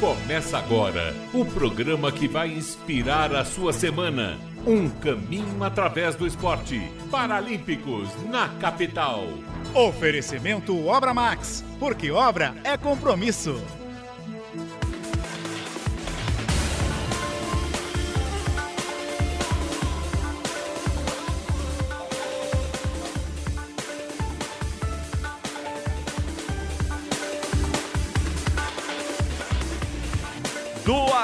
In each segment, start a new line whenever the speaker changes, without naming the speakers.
Começa agora o programa que vai inspirar a sua semana. Um caminho através do esporte. Paralímpicos na capital.
Oferecimento Obra Max, porque obra é compromisso.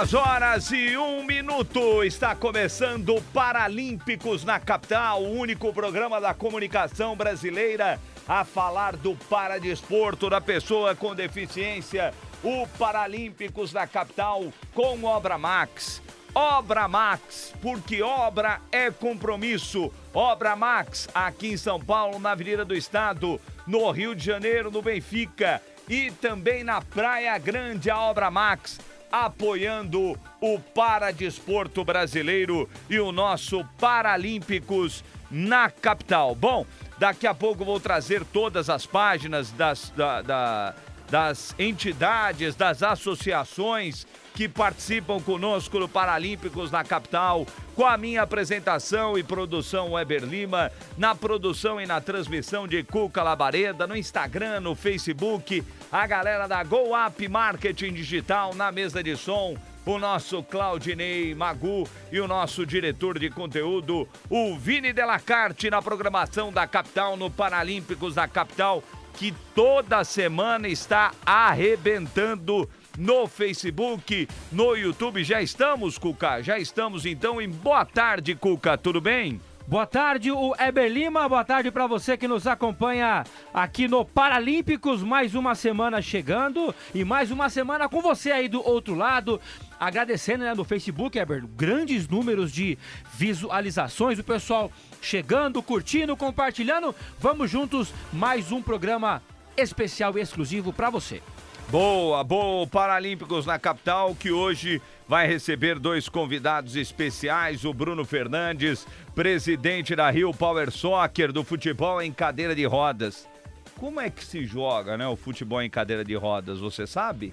Duas horas e um minuto. Está começando Paralímpicos na capital, o único programa da comunicação brasileira a falar do paradesporto da pessoa com deficiência. O Paralímpicos na capital com Obra Max. Obra Max, porque obra é compromisso. Obra Max, aqui em São Paulo, na Avenida do Estado, no Rio de Janeiro, no Benfica e também na Praia Grande, a Obra Max apoiando o paradesporto brasileiro e o nosso Paralímpicos na capital. Bom, daqui a pouco vou trazer todas as páginas das, da, da, das entidades, das associações que participam conosco no Paralímpicos na capital, com a minha apresentação e produção Weber Lima, na produção e na transmissão de Cuca Labareda, no Instagram, no Facebook, a galera da Go Up Marketing Digital na mesa de som, o nosso Claudinei Magu e o nosso diretor de conteúdo, o Vini Delacarte, na programação da capital, no Paralímpicos da capital, que toda semana está arrebentando no Facebook, no YouTube. Já estamos, Cuca? Já estamos então em Boa Tarde, Cuca. Tudo bem?
Boa tarde, o Eber Lima. Boa tarde para você que nos acompanha aqui no Paralímpicos. Mais uma semana chegando e mais uma semana com você aí do outro lado. Agradecendo né, no Facebook, Eber, grandes números de visualizações. O pessoal chegando, curtindo, compartilhando. Vamos juntos, mais um programa especial e exclusivo para você.
Boa, boa, Paralímpicos na capital, que hoje vai receber dois convidados especiais, o Bruno Fernandes, presidente da Rio Power Soccer do futebol em cadeira de rodas. Como é que se joga, né, o futebol em cadeira de rodas, você sabe?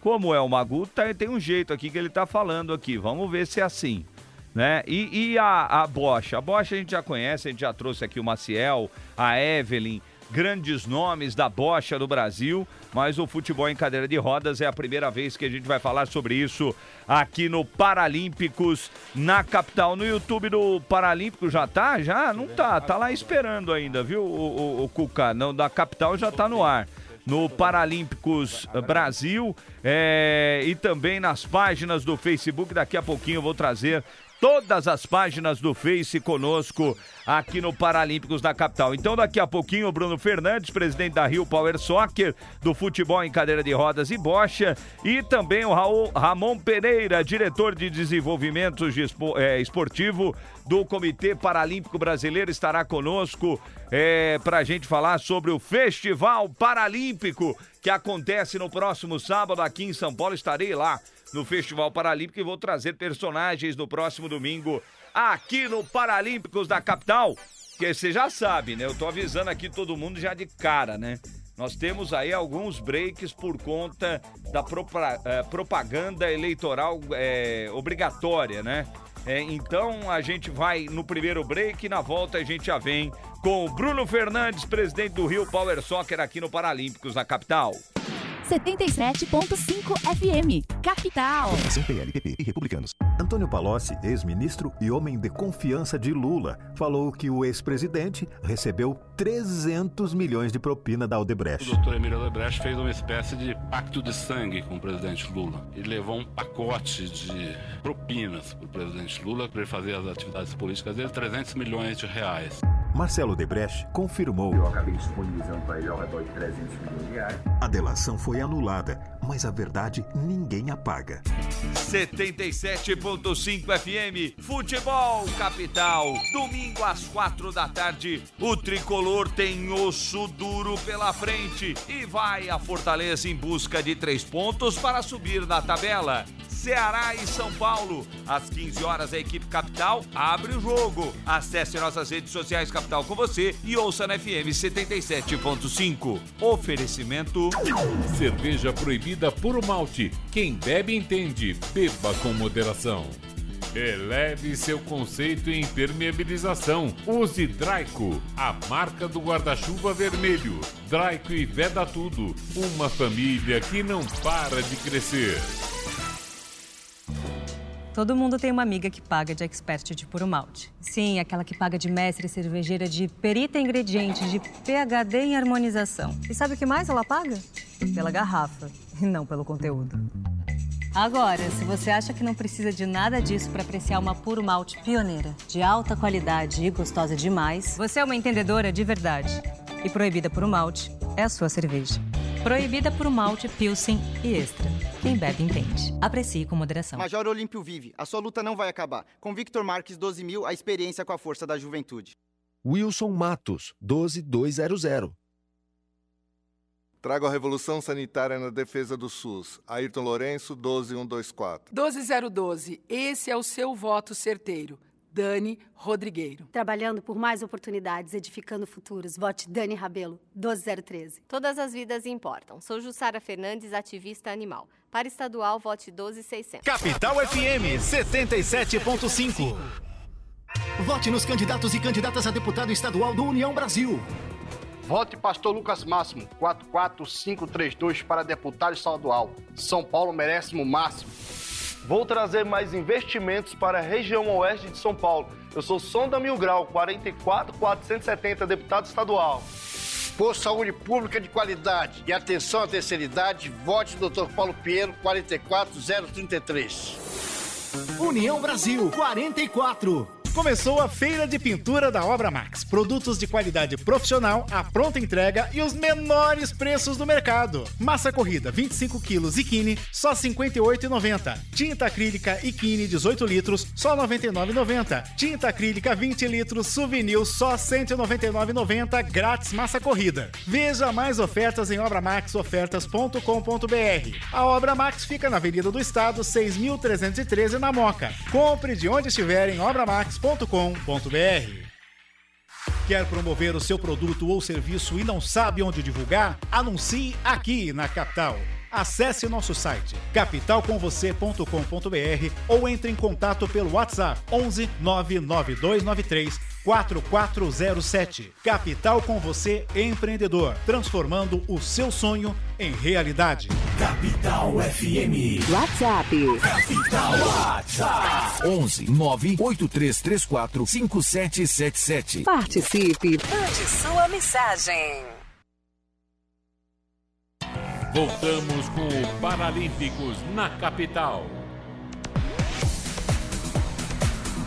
Como é o Magu, tá, tem um jeito aqui que ele tá falando aqui, vamos ver se é assim. Né? E, e a, a Bosch? A Bosch a gente já conhece, a gente já trouxe aqui o Maciel, a Evelyn, grandes nomes da bocha do Brasil, mas o futebol em cadeira de rodas é a primeira vez que a gente vai falar sobre isso aqui no Paralímpicos na capital. No YouTube do Paralímpico já tá? Já? Não tá, tá lá esperando ainda, viu, o, o, o Cuca? Não, da capital já tá no ar no Paralímpicos Brasil é, e também nas páginas do Facebook. Daqui a pouquinho eu vou trazer todas as páginas do Face conosco aqui no Paralímpicos da capital. Então, daqui a pouquinho, o Bruno Fernandes, presidente da Rio Power Soccer, do futebol em cadeira de rodas e bocha, e também o Raul, Ramon Pereira, diretor de desenvolvimento de é, esportivo do Comitê Paralímpico Brasileiro, estará conosco é, para a gente falar sobre o Festival Paralímpico que acontece no próximo sábado aqui em São Paulo. Estarei lá no Festival Paralímpico e vou trazer personagens no próximo domingo aqui no Paralímpicos da capital. Que você já sabe, né? Eu tô avisando aqui todo mundo já de cara, né? Nós temos aí alguns breaks por conta da eh, propaganda eleitoral é, obrigatória, né? É, então a gente vai no primeiro break e na volta a gente já vem com o Bruno Fernandes, presidente do Rio Power Soccer aqui no Paralímpicos na capital.
77.5 FM, Capital.
Formação PLPP e Republicanos. Antônio Palocci, ex-ministro e homem de confiança de Lula, falou que o ex-presidente recebeu 300 milhões de propina da Odebrecht.
O doutor Emílio Odebrecht fez uma espécie de pacto de sangue com o presidente Lula. Ele levou um pacote de propinas para o presidente Lula para ele fazer as atividades políticas dele, 300 milhões de reais.
Marcelo Debrecht confirmou.
Eu acabei disponibilizando para ele ao redor de 300 milhões de reais.
A delação foi anulada, mas a verdade ninguém apaga.
77.5 FM, Futebol Capital. Domingo às quatro da tarde, o tricolor tem osso duro pela frente e vai a Fortaleza em busca de três pontos para subir na tabela. Ceará e São Paulo. Às 15 horas, a equipe Capital abre o jogo. Acesse nossas redes sociais Capital com você e ouça na FM 77.5. Oferecimento.
Cerveja proibida bebida puro malte. Quem bebe entende. Beba com moderação. Eleve seu conceito em impermeabilização. Use Draico, a marca do guarda-chuva vermelho. Draico e Veda Tudo, uma família que não para de crescer.
Todo mundo tem uma amiga que paga de expert de puro malte. Sim, aquela que paga de mestre cervejeira de perita em ingredientes, de PhD em harmonização. E sabe o que mais ela paga? Pela garrafa, e não pelo conteúdo. Agora, se você acha que não precisa de nada disso para apreciar uma puro malte pioneira, de alta qualidade e gostosa demais, você é uma entendedora de verdade. E proibida por malte é a sua cerveja. Proibida por malte, pilsen e extra. Quem bebe entende. Aprecie com moderação.
Major Olímpio vive. A sua luta não vai acabar. Com Victor Marques 12 mil, a experiência com a força da juventude.
Wilson Matos, 12200.
Trago a revolução sanitária na defesa do SUS. Ayrton Lourenço, 12124.
12012. Esse é o seu voto certeiro. Dani Rodrigueiro.
Trabalhando por mais oportunidades, edificando futuros. Vote Dani Rabelo, 12013.
Todas as vidas importam. Sou Jussara Fernandes, ativista animal. Para estadual, vote 12600.
Capital FM 77.5.
Vote nos candidatos e candidatas a deputado estadual do União Brasil.
Vote Pastor Lucas Máximo, 44532 para deputado estadual. São Paulo merece o máximo.
Vou trazer mais investimentos para a região oeste de São Paulo. Eu sou Sonda Mil Grau, 44470, deputado estadual.
Por saúde pública de qualidade e atenção à terceira idade, vote Dr. Paulo Pinheiro, 44033.
União Brasil, 44.
Começou a Feira de Pintura da Obra Max. Produtos de qualidade profissional, a pronta entrega e os menores preços do mercado. Massa corrida 25 quilos e Kine, só R$ 58,90. Tinta acrílica e Kine 18 litros, só R$ 99,90. Tinta acrílica 20 litros Souvenir, só R$ 199,90, grátis massa corrida. Veja mais ofertas em obramaxofertas.com.br. A Obra Max fica na Avenida do Estado, 6.313 na Moca. Compre de onde estiver em obramax.com.br. Quer promover o seu produto ou serviço e não sabe onde divulgar? Anuncie aqui na Capital. Acesse nosso site capitalcomvocê.com.br ou entre em contato pelo WhatsApp 11 99293 4407. Capital com você, empreendedor, transformando o seu sonho em realidade.
Capital FM.
WhatsApp.
Capital WhatsApp.
11 98334 5777.
Participe. Mande sua mensagem.
Voltamos com o Paralímpicos na capital.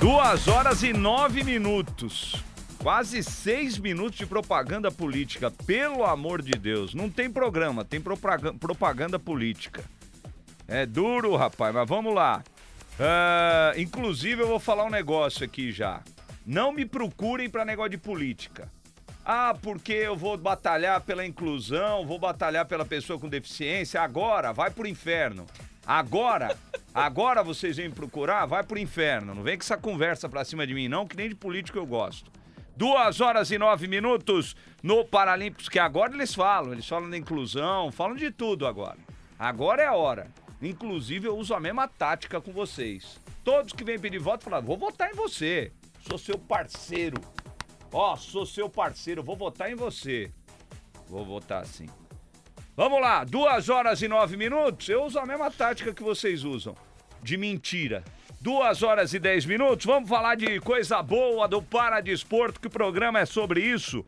Duas horas e nove minutos. Quase seis minutos de propaganda política. Pelo amor de Deus. Não tem programa, tem propaganda, política. É duro, rapaz, mas vamos lá. Ah, inclusive, eu vou falar um negócio aqui já. Não me procurem para negócio de política. Ah, porque eu vou batalhar pela inclusão, vou batalhar pela pessoa com deficiência. Agora, vai pro inferno. Agora, agora vocês vêm me procurar, vai pro inferno. Não vem com essa conversa pra cima de mim, não, que nem de político eu gosto. Duas horas e nove minutos no Paralímpicos, que agora eles falam. Eles falam da inclusão, falam de tudo agora. Agora é a hora. Inclusive, eu uso a mesma tática com vocês. Todos que vêm pedir voto falam, vou votar em você. Sou seu parceiro. Ó, sou seu parceiro, vou votar em você. Vou votar sim. Vamos lá, duas horas e nove minutos. Eu uso a mesma tática que vocês usam. De mentira. Duas horas e dez minutos. Vamos falar de coisa boa do Paradesporto, que o programa é sobre isso.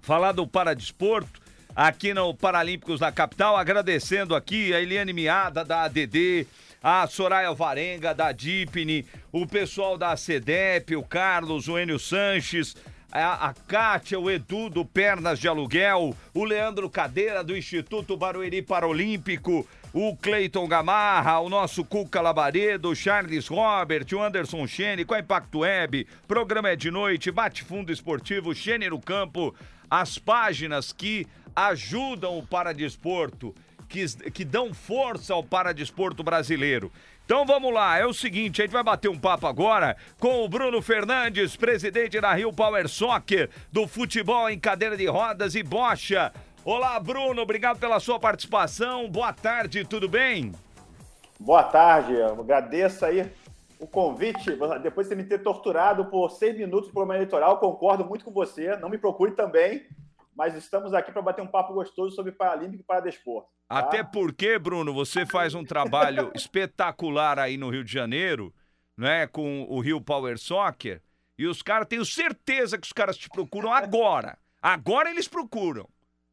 Falar do Paradesporto aqui no Paralímpicos da Capital. Agradecendo aqui a Eliane Miada, da ADD, a Soraya Varenga, da Dipne, o pessoal da CEDEP, o Carlos, o Enio Sanches, a, a Kátia, o Edu do Pernas de Aluguel, o Leandro Cadeira do Instituto Barueri Paralímpico, o Cleiton Gamarra, o nosso Cuca Labaredo, o Charles Robert, o Anderson Chene com a Impacto Web, programa é de noite, bate fundo esportivo, Chene no campo, as páginas que ajudam o paradesporto, que, que dão força ao paradesporto brasileiro. Então vamos lá, é o seguinte, a gente vai bater um papo agora com o Bruno Fernandes, presidente da Rio Power Soccer, do futebol em cadeira de rodas e bocha. Olá, Bruno, obrigado pela sua participação. Boa tarde, tudo bem?
Boa tarde, eu agradeço aí o convite. Depois de me ter torturado por seis minutos por uma eleitoral, concordo muito com você. Não me procure também, mas estamos aqui para bater um papo gostoso sobre Paralímpico e Paradesporto. Tá?
Até porque, Bruno, você faz um trabalho espetacular aí no Rio de Janeiro, né, com o Rio Power Soccer, e os caras, tenho certeza que os caras te procuram agora. Agora eles procuram,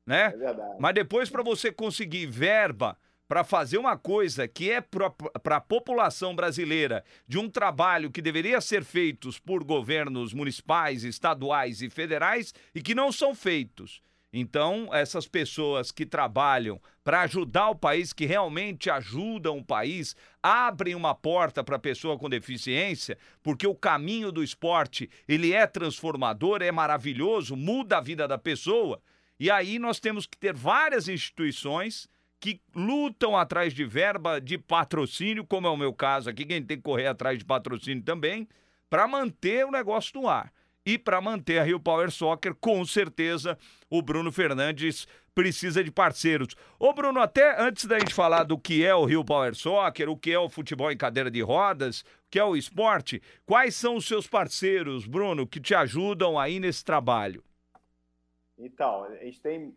né?
É verdade.
Mas depois para você conseguir verba para fazer uma coisa que é para a população brasileira, de um trabalho que deveria ser feito por governos municipais, estaduais e federais e que não são feitos. Então, essas pessoas que trabalham para ajudar o país, que realmente ajudam o país, abrem uma porta para a pessoa com deficiência, porque o caminho do esporte, ele é transformador, é maravilhoso, muda a vida da pessoa. E aí nós temos que ter várias instituições que lutam atrás de verba de patrocínio, como é o meu caso aqui, quem tem que correr atrás de patrocínio também, para manter o negócio no ar. E para manter a Rio Power Soccer, com certeza, o Bruno Fernandes precisa de parceiros. Ô Bruno, até antes da gente falar do que é o Rio Power Soccer, o que é o futebol em cadeira de rodas, o que é o esporte, quais são os seus parceiros, Bruno, que te ajudam aí nesse trabalho?
Então, a gente tem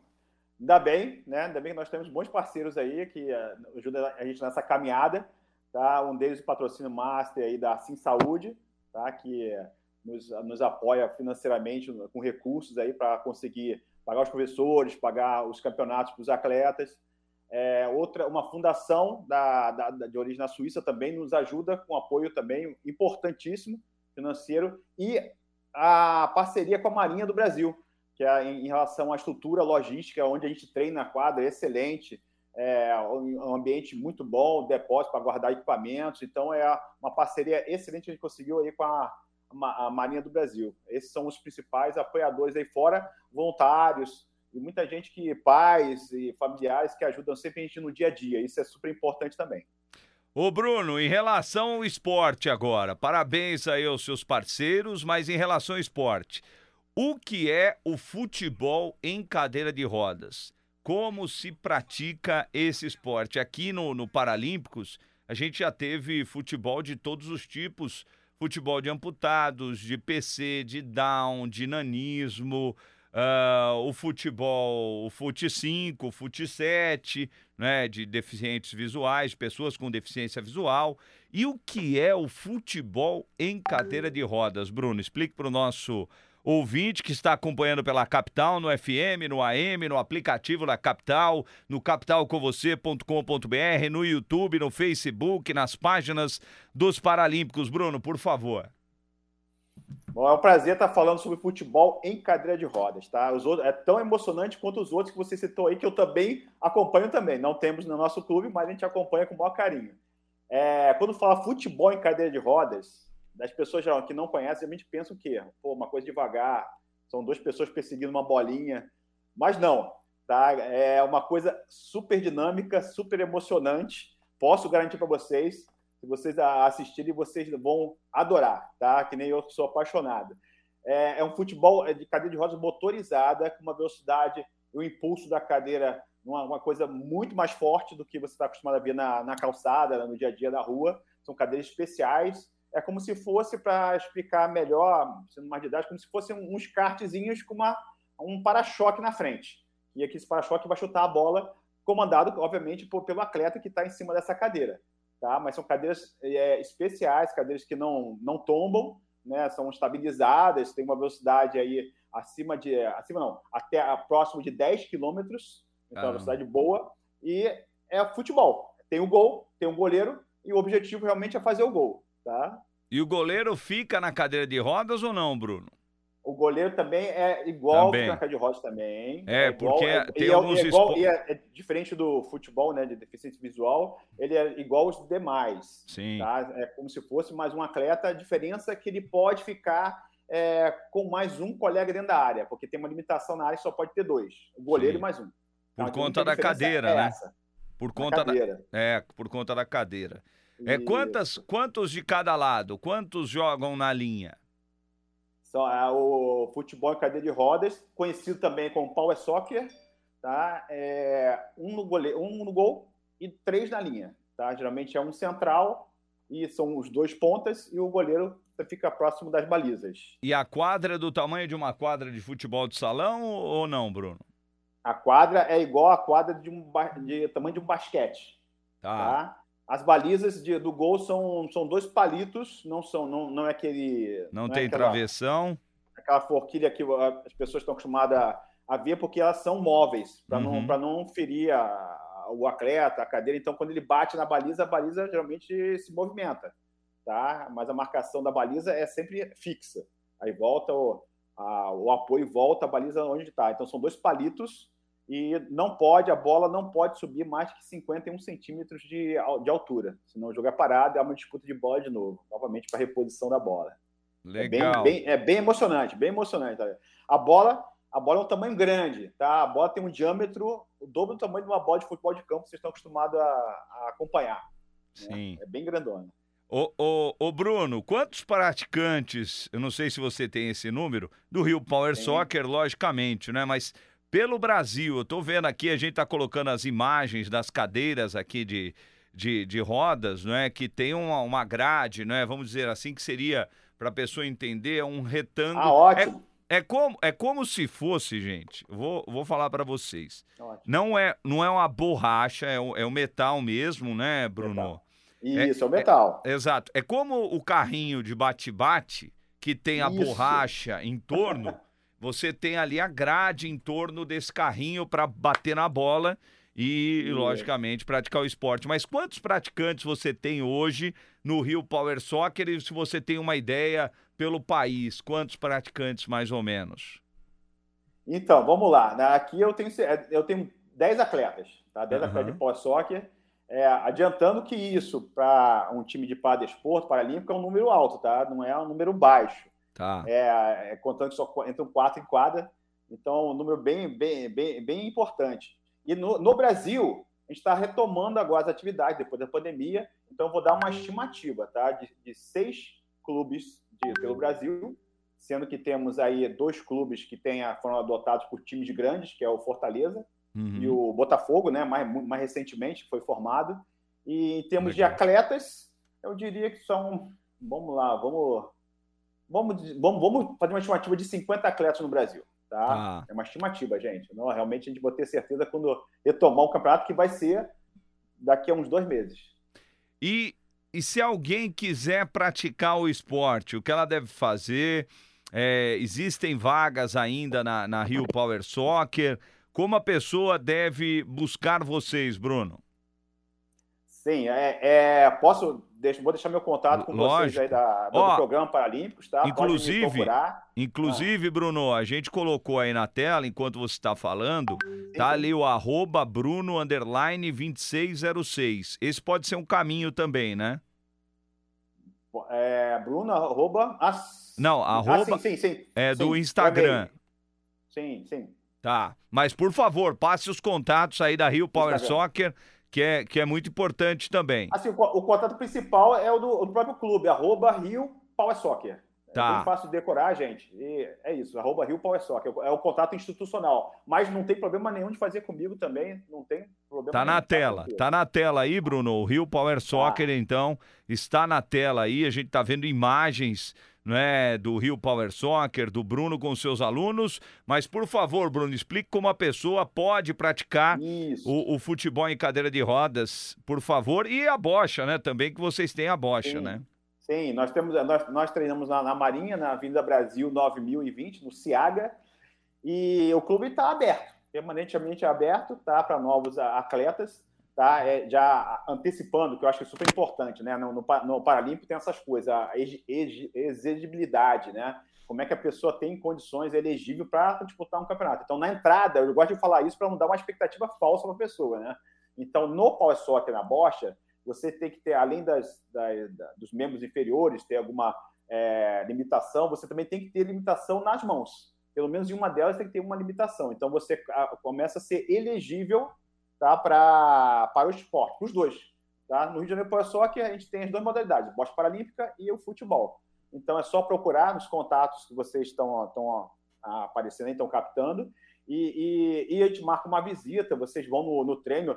Ainda bem, né? Ainda bem que nós temos bons parceiros aí que uh, ajudam a gente nessa caminhada. Tá? Um deles, o patrocínio Master aí da Sim Saúde, tá? que nos, nos apoia financeiramente com recursos aí para conseguir pagar os professores, pagar os campeonatos para os atletas. É, outra, uma fundação da, da, de origem na Suíça também nos ajuda com apoio também importantíssimo financeiro e a parceria com a Marinha do Brasil que é em relação à estrutura logística, onde a gente treina a quadra, é excelente, é um ambiente muito bom, depósito para guardar equipamentos, então é uma parceria excelente que a gente conseguiu aí com a, a Marinha do Brasil. Esses são os principais apoiadores aí fora, voluntários, e muita gente que, pais e familiares que ajudam sempre a gente no dia a dia, isso é super importante também.
Ô Bruno, em relação ao esporte agora, parabéns aí aos seus parceiros, mas em relação ao esporte, o que é o futebol em cadeira de rodas? Como se pratica esse esporte? Aqui no, no Paralímpicos, a gente já teve futebol de todos os tipos: futebol de amputados, de PC, de down, de nanismo, uh, o futebol, o fute 5, o fute 7, né, de deficientes visuais, pessoas com deficiência visual. E o que é o futebol em cadeira de rodas, Bruno? Explique para o nosso ouvinte que está acompanhando pela Capital, no FM, no AM, no aplicativo da Capital, no capitalcomvocê.com.br, no YouTube, no Facebook, nas páginas dos Paralímpicos. Bruno, por favor.
Bom, é um prazer estar falando sobre futebol em cadeira de rodas, tá? Os outros, é tão emocionante quanto os outros que você citou aí, que eu também acompanho também. Não temos no nosso clube, mas a gente acompanha com o maior carinho. É, quando fala futebol em cadeira de rodas, das pessoas que não conhecem, a gente pensa o quê? Pô, uma coisa devagar, são duas pessoas perseguindo uma bolinha. Mas não, tá? É uma coisa super dinâmica, super emocionante. Posso garantir para vocês, se vocês assistirem, vocês vão adorar, tá? Que nem eu que sou apaixonado. É, é um futebol de cadeira de rodas motorizada, com uma velocidade e o impulso da cadeira uma, uma, coisa muito mais forte do que você está acostumado a ver na, na calçada, no dia a dia da rua. São cadeiras especiais é como se fosse, para explicar melhor, sendo mais didático, como se fossem uns kartzinhos com uma, um para-choque na frente. E aqui esse para-choque vai chutar a bola, comandado, obviamente, por, pelo atleta que está em cima dessa cadeira. Tá? Mas são cadeiras é, especiais, cadeiras que não, não tombam, né? são estabilizadas, tem uma velocidade aí acima de. acima não, até a, próximo de 10 quilômetros, então ah. velocidade boa, e é futebol. Tem o gol, tem o goleiro, e o objetivo realmente é fazer o gol. Tá?
E o goleiro fica na cadeira de rodas ou não, Bruno?
O goleiro também é igual também. na cadeira de rodas também.
É,
é
porque
igual,
é, tem
é,
alguns
é, igual, é, é, diferente do futebol, né, de deficiência visual, ele é igual aos demais.
Sim.
Tá? É como se fosse mais um atleta, a diferença é que ele pode ficar é, com mais um colega dentro da área, porque tem uma limitação na área, só pode ter dois. O goleiro Sim. e mais um.
Por então, conta da cadeira, né? Essa, por conta da, é, por conta da cadeira. É quantas, quantos de cada lado? Quantos jogam na linha?
É, o futebol em cadeira de rodas, conhecido também como Power Soccer, tá? É, um, no gole... um no gol e três na linha. Tá? Geralmente é um central e são os dois pontas e o goleiro fica próximo das balizas.
E a quadra é do tamanho de uma quadra de futebol de salão ou não, Bruno?
A quadra é igual à quadra de, um de tamanho de um basquete.
Tá.
tá? As balizas de, do gol são, são dois palitos, não são não, não é aquele.
Não,
é
tem
aquela-
travessão.
aquela forquilha que as pessoas estão acostumadas a, a ver porque elas são móveis, para não,
Uhum.
pra não ferir a- o atleta, a cadeira. Então, quando ele bate na baliza, a baliza geralmente se movimenta, tá? Mas a marcação da baliza é sempre fixa. Aí volta o, a- o apoio, volta a baliza onde está. Então, são dois palitos e não pode, a bola não pode subir mais que 51 centímetros de, de altura. Senão o jogo é parado é uma disputa de bola de novo, novamente para reposição da bola. É bem,
Legal.
bem- é bem emocionante, bem emocionante. tá? A bola, a bola é um tamanho grande, tá? A bola tem um diâmetro o dobro do tamanho de uma bola de futebol de campo que vocês estão acostumados a, a acompanhar.
Sim.
É bem grandona.
Ô, ô, ô, Bruno, quantos praticantes, eu não sei se você tem esse número, do Rio Power Soccer, logicamente, né? Mas pelo Brasil, eu tô vendo aqui, a gente tá colocando as imagens das cadeiras aqui de, de, de rodas, né? Que tem uma, uma grade, né? Vamos dizer assim, que seria, para a pessoa entender, é um retângulo.
Ah, ótimo.
É, é, como, é como se fosse, gente, vou, vou falar para vocês.
Ótimo.
Não é, não é uma borracha, é o, é o metal mesmo, né, Bruno?
Isso, é o metal.
exato. É como o carrinho de bate-bate, que tem a
Isso.
borracha em torno, você tem ali a grade em torno desse carrinho para bater na bola e,
Isso.
logicamente, praticar o esporte. Mas quantos praticantes você tem hoje no Rio Power Soccer? E se você tem uma ideia pelo país, quantos praticantes mais ou menos?
Então, vamos lá. né? Aqui eu tenho, eu tenho 10 atletas, tá? 10
Aham.
atletas de pós-soccer. É, adiantando que isso, para um time de paradesporto, paralímpico, é um número alto, tá? Não é um número baixo.
Tá.
É, é, contando que só entram quatro em quadra. Então, um número bem, bem, bem, bem importante. E no, no Brasil, a gente está retomando agora as atividades depois da pandemia. Então, eu vou dar uma estimativa, tá? De, de seis clubes de- pelo Brasil, sendo que temos aí dois clubes que tenha, foram adotados por times grandes, que é o Fortaleza
Uhum.
e o Botafogo, né? Mais, mais recentemente foi formado. E em termos de
Legal.
atletas, eu diria que são, vamos lá, vamos, vamos, vamos, vamos fazer uma estimativa de 50 atletas no Brasil, tá?
Tá.
É uma estimativa, gente. Não, realmente a gente vai ter certeza quando retomar o campeonato que vai ser daqui a uns dois meses.
E, e se alguém quiser praticar o esporte, o que ela deve fazer? É, existem vagas ainda na, na Rio Power Soccer? Como a pessoa deve buscar vocês, Bruno?
Sim, é, é, posso, deixa, vou deixar meu contato com vocês
Lógico.
aí da, do
Ó,
programa Paralímpicos, tá?
Inclusive, inclusive, Bruno, a gente colocou aí na tela, enquanto você está falando, tá ali o arroba Bruno underline 2606. Esse pode ser um caminho também, né?
É, Bruno, arroba. as-
Não,
Ah,
arroba
sim, sim, sim.
é do
Sim,
Instagram.
Sim, sim.
Tá. Mas, por favor, passe os contatos aí da Rio Power
Instagram.
Soccer, que é, que é muito importante também.
Assim, o, o contato principal é o do, do próprio clube, arroba Rio Power Soccer.
Tá.
É bem fácil de decorar, gente. E é isso, arroba Rio Power Soccer. É o contato institucional. Mas não tem problema nenhum de fazer comigo também. Não tem problema
Tá na tela, tá na tela aí, Bruno. O Rio Power Soccer, então, está na tela aí. A gente tá vendo imagens, né, do Rio Power Soccer, do Bruno com seus alunos. Mas, por favor, Bruno, explique como a pessoa pode praticar o, o futebol em cadeira de rodas, por favor. E a bocha, né, também, que vocês têm a bocha,
Sim.
né?
Sim, nós, temos, nós, nós treinamos na, na Marinha, na Avenida Brasil 9020, no Ciaga, e o clube está aberto, permanentemente aberto, tá, para novos atletas, tá, é, já antecipando, que eu acho que é super importante, né, no, no, no Paralímpico tem essas coisas, a ex- ex- exigibilidade, né, como é que a pessoa tem condições elegível para disputar um campeonato. Então, na entrada, eu gosto de falar isso para não dar uma expectativa falsa para a pessoa, né. Então, no Power Soccer, na bocha, você tem que ter, além das, da- da- dos membros inferiores, ter alguma é, limitação, você também tem que ter limitação nas mãos. Pelo menos em uma delas tem que ter uma limitação. Então você ah, começa a ser elegível tá, pra, para o esporte, para os dois. Tá? No Rio de Janeiro Power Soccer, a gente tem as duas modalidades, bosta paralímpica e o futebol. Então é só procurar nos contatos que vocês estão, ah, aparecendo estão captando. e, e, e a gente marca uma visita, vocês vão no, no treino,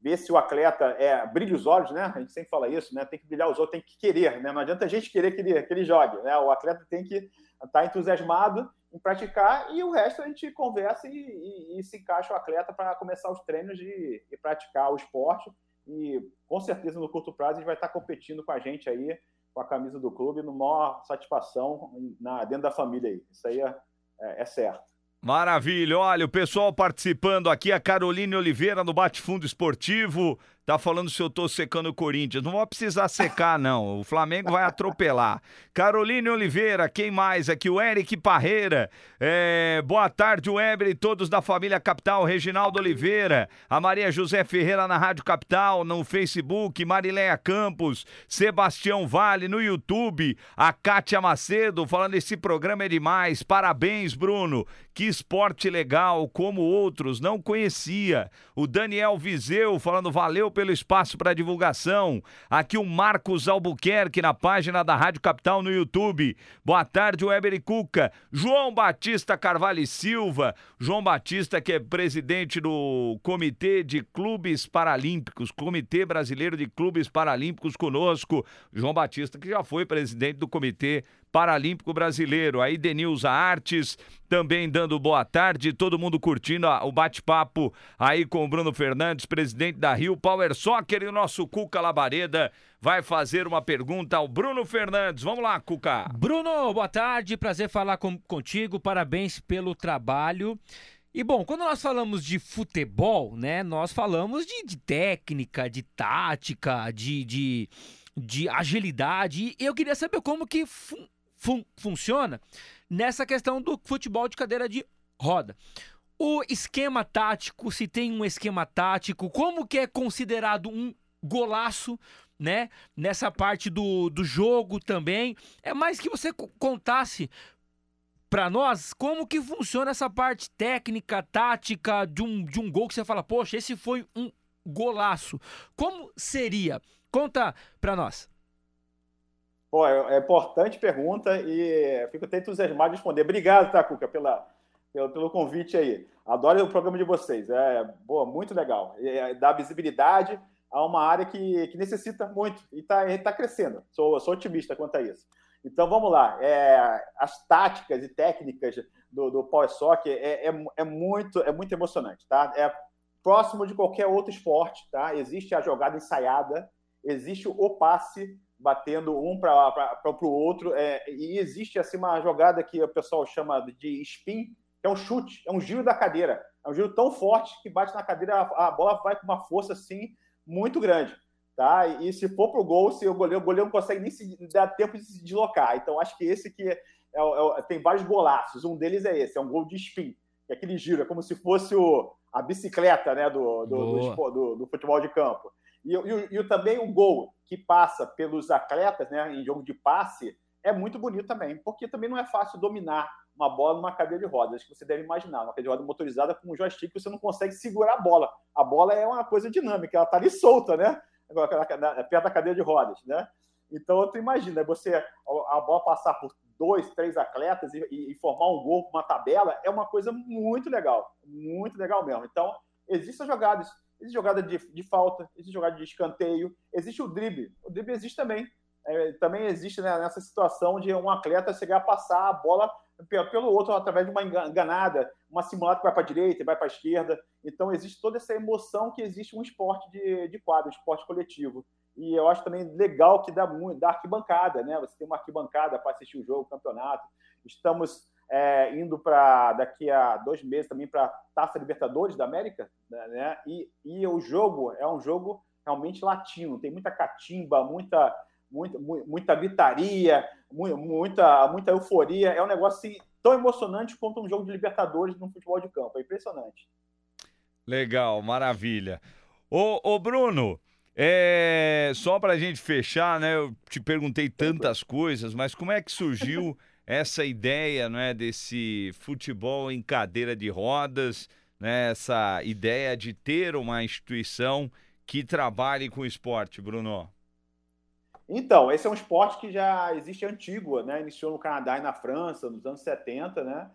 ver se o atleta é, brilha os olhos, né? A gente sempre fala isso, né? Tem que brilhar os olhos, tem que querer, né? Não adianta a gente querer que ele, que ele jogue, né? O atleta tem que estar tá entusiasmado em praticar e o resto a gente conversa e, e, e se encaixa o atleta para começar os treinos e, e, praticar o esporte. E com certeza no curto prazo ele vai estar competindo com a gente aí, com a camisa do clube, no maior satisfação na, dentro da família aí. Isso aí é, é, é certo.
Maravilha, olha, o pessoal participando aqui, a Caroline Oliveira no Bate Fundo Esportivo, Tá falando se eu tô secando o Corinthians. Não vou precisar secar, não. O Flamengo vai atropelar. Caroline Oliveira, quem mais? Aqui o Eric Parreira. É... Boa tarde, Weber e todos da família Capital. Reginaldo Oliveira. A Maria José Ferreira na Rádio Capital, no Facebook. Marileia Campos. Sebastião Vale no YouTube. A Kátia Macedo falando: esse programa é demais. Parabéns, Bruno. Que esporte legal, como outros. Não conhecia. O Daniel Viseu falando: valeu pelo espaço para divulgação. Aqui o Marcos Albuquerque na página da Rádio Capital no YouTube. Boa tarde, Weber e Cuca. João Batista Carvalho e Silva. João Batista, que é presidente do Comitê de Clubes Paralímpicos, Comitê Brasileiro de Clubes Paralímpicos conosco. João Batista, que já foi presidente do Comitê Paralímpico Brasileiro. Aí Denilza Artes também dando boa tarde, todo mundo curtindo o bate-papo aí com o Bruno Fernandes, presidente da Rio Power Soccer e o nosso Cuca Labareda vai fazer uma pergunta ao Bruno Fernandes. Vamos lá, Cuca.
Bruno, boa tarde, prazer falar com, contigo, parabéns pelo trabalho. E bom, quando nós falamos de futebol, né, nós falamos de, de técnica, de tática, de, de, de agilidade. E eu queria saber como que fun fun funciona nessa questão do futebol de cadeira de roda. O esquema tático, se tem um esquema tático, como que é considerado um golaço, né? Nessa parte do, do jogo também. É mais que você contasse para nós como que funciona essa parte técnica, tática de um, de um gol que você fala, poxa, esse foi um golaço. Como seria? Conta para nós.
Pô, é, é importante pergunta e fico até entusiasmado de responder. Obrigado, Tacuca, pela, pelo, pelo convite aí. Adoro o programa de vocês. É boa, muito legal. É, dá visibilidade a uma área que, que necessita muito e está tá crescendo. Sou, sou otimista quanto a isso. Então vamos lá. É, as táticas e técnicas do, do Power Soccer é, é, é, muito, é muito emocionante. Tá? É próximo de qualquer outro esporte. Tá? Existe a jogada ensaiada, existe o passe batendo um para o outro. É, e existe assim uma jogada que o pessoal chama de spin, que é um chute, é um giro da cadeira. É um giro tão forte que bate na cadeira, a, a bola vai com uma força assim muito grande. Tá? E, e se for para o gol, se o goleiro, o goleiro não consegue nem se dar tempo de se deslocar. Então, acho que esse que é, é, tem vários golaços. Um deles é esse, é um gol de spin. Que é aquele giro, é como se fosse o, a bicicleta né, do, do, do, do futebol de campo. E, e, e, também o gol que passa pelos atletas, né, em jogo de passe, é muito bonito também, porque também não é fácil dominar uma bola numa cadeira de rodas, que você deve imaginar, uma cadeira de roda motorizada com um joystick você não consegue segurar a bola. A bola é uma coisa dinâmica, ela está ali solta, né? Perto da cadeira de rodas, né? Então, tu imagina, você a bola passar por dois, três atletas e, e, formar um gol, uma tabela, é uma coisa muito legal, muito legal mesmo. Então, existem jogadas existe jogada de, de falta, existe jogada de escanteio, existe o drible. O drible existe também. É, também existe né, nessa situação de um atleta chegar a passar a bola pelo outro através de uma enganada, uma simulada que vai para a direita vai para a esquerda. Então, existe toda essa emoção que existe um esporte de, de quadro, um esporte coletivo. E eu acho também legal que dá muito, dá arquibancada, né? Você tem uma arquibancada para assistir o jogo, o campeonato. Estamos é, indo para daqui a dois meses também para Taça Libertadores da América, né? E, e o jogo é um jogo realmente latino, tem muita catimba, muita muita, muita gritaria, muita, muita euforia. É um negócio assim, tão emocionante quanto um jogo de Libertadores no futebol de campo. É impressionante.
Legal, maravilha. Ô, ô Bruno, é, só para a gente fechar, né? Eu te perguntei tantas coisas, mas como é que surgiu essa ideia, não é, desse futebol em cadeira de rodas, né? Essa ideia de ter uma instituição que trabalhe com esporte, Bruno?
Então, esse é um esporte que já existe antigo, né? Iniciou no Canadá e na França nos anos 70, né?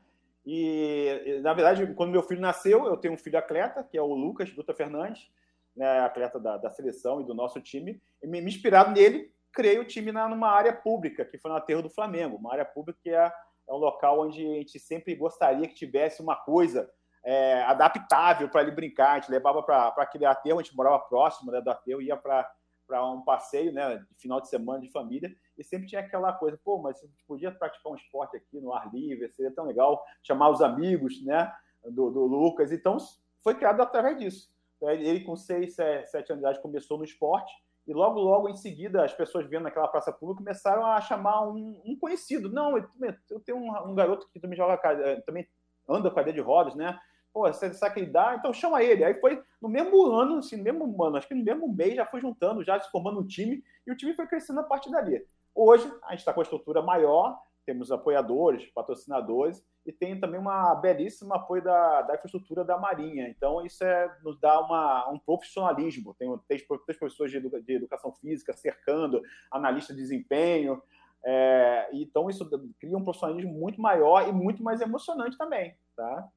E, na verdade, quando meu filho nasceu, eu tenho um filho atleta, que é o Lucas Dutra Fernandes, né, atleta da, da seleção e do nosso time. E me, me inspirado nele, criei o time na, numa área pública, que foi no aterro do Flamengo. Uma área pública que é, é um local onde a gente sempre gostaria que tivesse uma coisa é, adaptável para ele brincar. A gente levava para aquele aterro, a gente morava próximo né, do aterro, ia para um passeio, né, de final de semana de família, e sempre tinha aquela coisa, pô, mas gente podia praticar um esporte aqui no ar livre, seria tão legal chamar os amigos, né, do, do Lucas. Então, foi criado através disso. Ele, com seis, sete anos de idade, começou no esporte, e logo, logo em seguida, as pessoas vendo naquela praça pública começaram a chamar um, um conhecido. Não, eu, eu tenho um, um, garoto que também joga, também anda com a cadeira de rodas, né? Pô, você sabe que ele dá, então chama ele. Aí foi no mesmo ano, assim, no mesmo ano, acho que no mesmo mês já foi juntando, já se formando um time, e o time foi crescendo a partir dali. Hoje, a gente está com a estrutura maior, temos apoiadores, patrocinadores, e tem também uma belíssima apoio da, da infraestrutura da Marinha. Então, isso é, nos dá uma, um profissionalismo. Tem três, três professores de, educa, de educação física cercando, analista de desempenho. É, então, isso cria um profissionalismo muito maior e muito mais emocionante também. Tá?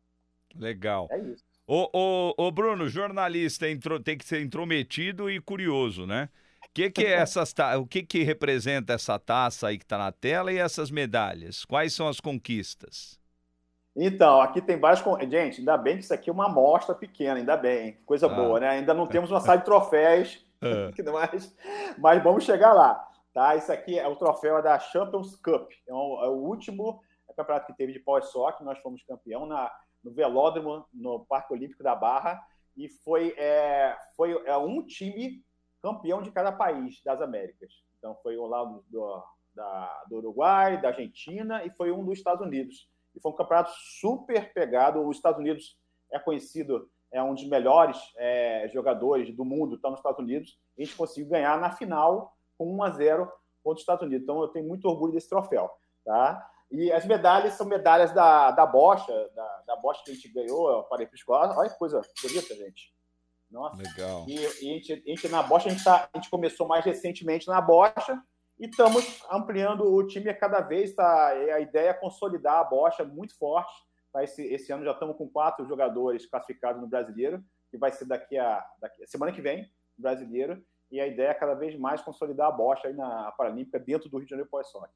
Legal.
É isso.
Ô, ô, ô Bruno, jornalista tem que ser intrometido e curioso, né? Que que é essas o que, que representa essa taça aí que está na tela e essas medalhas? Quais são as conquistas?
Então, aqui tem várias. Gente, ainda bem que isso aqui é uma amostra pequena, ainda bem. Coisa ah. boa, né? Ainda não temos uma sala de troféus, é. mas, mas vamos chegar lá. Tá? Isso aqui é o troféu da Champions Cup. É o, é o último campeonato que teve de pós soccer nós fomos campeão na, no velódromo, no Parque Olímpico da Barra, e foi, é, foi é, um time campeão de cada país das Américas. Então, foi um lá do, da, do Uruguai, da Argentina, e foi um dos Estados Unidos. E foi um campeonato super pegado. Os Estados Unidos é conhecido, é um dos melhores é, jogadores do mundo, está nos Estados Unidos. A gente conseguiu ganhar na final com 1 a 0 contra os Estados Unidos. Então, eu tenho muito orgulho desse troféu. Tá? E as medalhas são medalhas da, da bocha, da, da bocha que a gente ganhou, eu parei para escola. Olha que coisa bonita, gente. Nossa.
Legal.
E, e a, gente, a, gente, na bocha, a gente, tá, a gente começou mais recentemente na bocha e estamos ampliando o time a cada vez. Tá, a ideia é consolidar a bocha muito forte. Tá? Esse, esse ano já estamos com quatro jogadores classificados no brasileiro, que vai ser daqui a daqui, semana que vem, brasileiro. E a ideia é cada vez mais consolidar a bocha aí na Paralímpica dentro do Rio de Janeiro pós-soccer.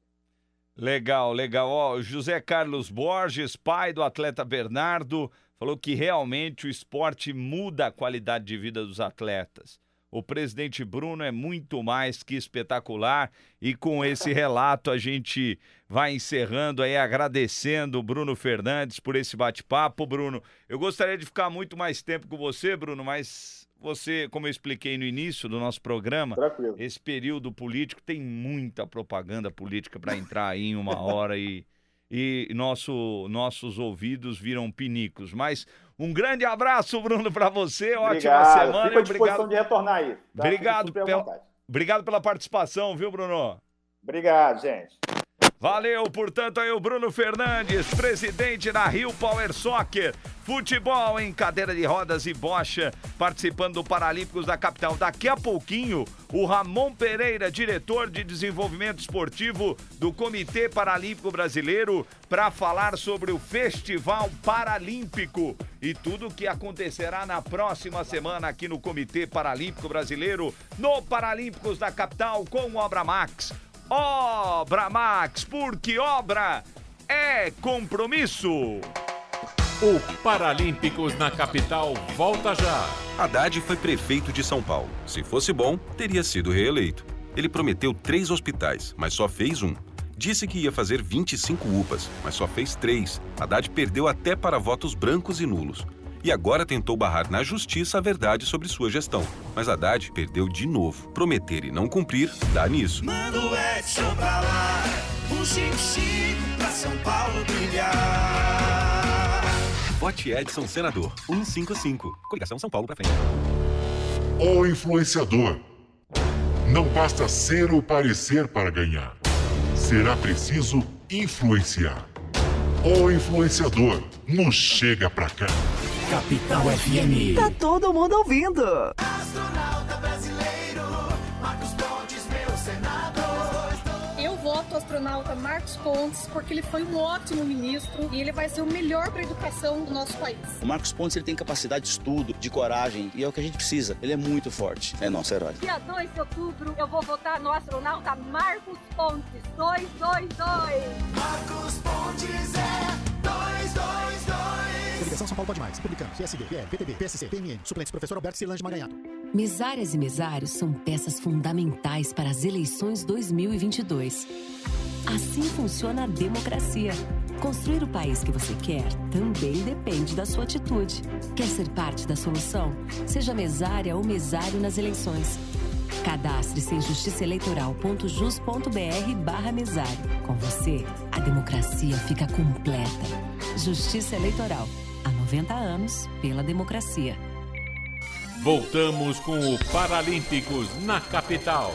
Legal, legal. Ó, José Carlos Borges, pai do atleta Bernardo, falou que realmente o esporte muda a qualidade de vida dos atletas. O presidente Bruno é muito mais que espetacular e com esse relato a gente vai encerrando aí agradecendo o Bruno Fernandes por esse bate-papo, Bruno. Eu gostaria de ficar muito mais tempo com você, Bruno, mas você, como eu expliquei no início do nosso programa,
Tranquilo.
esse período político tem muita propaganda política para entrar aí em uma hora e, e nosso, nossos ouvidos viram pinicos. Mas um grande abraço, Bruno, para você. Ótima
obrigado.
semana.
Fico à disposição obrigado. de retornar aí. Tá?
Obrigado, pel... obrigado pela participação, viu, Bruno?
Obrigado, gente.
Valeu, portanto, aí o Bruno Fernandes, presidente da Rio Power Soccer. Futebol em cadeira de rodas e bocha, participando do Paralímpicos da capital. Daqui a pouquinho, o Ramon Pereira, diretor de desenvolvimento esportivo do Comitê Paralímpico Brasileiro, para falar sobre o Festival Paralímpico e tudo o que acontecerá na próxima semana aqui no Comitê Paralímpico Brasileiro, no Paralímpicos da capital com Obra Max. Obra Max, porque obra é compromisso.
O Paralímpicos na capital volta já.
Haddad foi prefeito de São Paulo. Se fosse bom, teria sido reeleito. Ele prometeu três hospitais, mas só fez um. Disse que ia fazer 25 UPAs, mas só fez três. Haddad perdeu até para votos brancos e nulos e agora tentou barrar na justiça a verdade sobre sua gestão. Mas Haddad perdeu de novo. Prometer e não cumprir dá nisso.
Manda o Edson pra lá, um Chico Chico pra São Paulo brilhar.
Vote Edson Senador 155. Coligação São Paulo pra frente.
O influenciador. Não basta ser ou parecer para ganhar. Será preciso influenciar. O influenciador. Não chega pra cá.
Capital FM.
Tá todo mundo ouvindo.
Astronauta brasileiro, Marcos Pontes, meu senador.
Eu voto
astronauta Marcos Pontes, porque ele foi um ótimo ministro e ele vai ser o melhor para a educação do nosso país.
O Marcos Pontes ele tem capacidade de estudo, de coragem, e é o que a gente precisa. Ele é muito forte. É nosso herói.
Dia 2 de outubro, eu vou votar no astronauta Marcos Pontes. 222.
Marcos Pontes é 222.
São Paulo Pode Mais. Republicanos, PSD, PL, PTB, PSC, PMN. Suplentes, professor Alberto Silange Maganhato.
Mesárias e mesários são peças fundamentais para as eleições 2022. Assim funciona a democracia. Construir o país que você quer também depende da sua atitude. Quer ser parte da solução? Seja mesária ou mesário nas eleições. Cadastre-se em justiçaeleitoral.jus.br barra mesário. Com você, a democracia fica completa. Justiça Eleitoral. Há 90 anos, pela democracia.
Voltamos com o Paralímpicos na capital.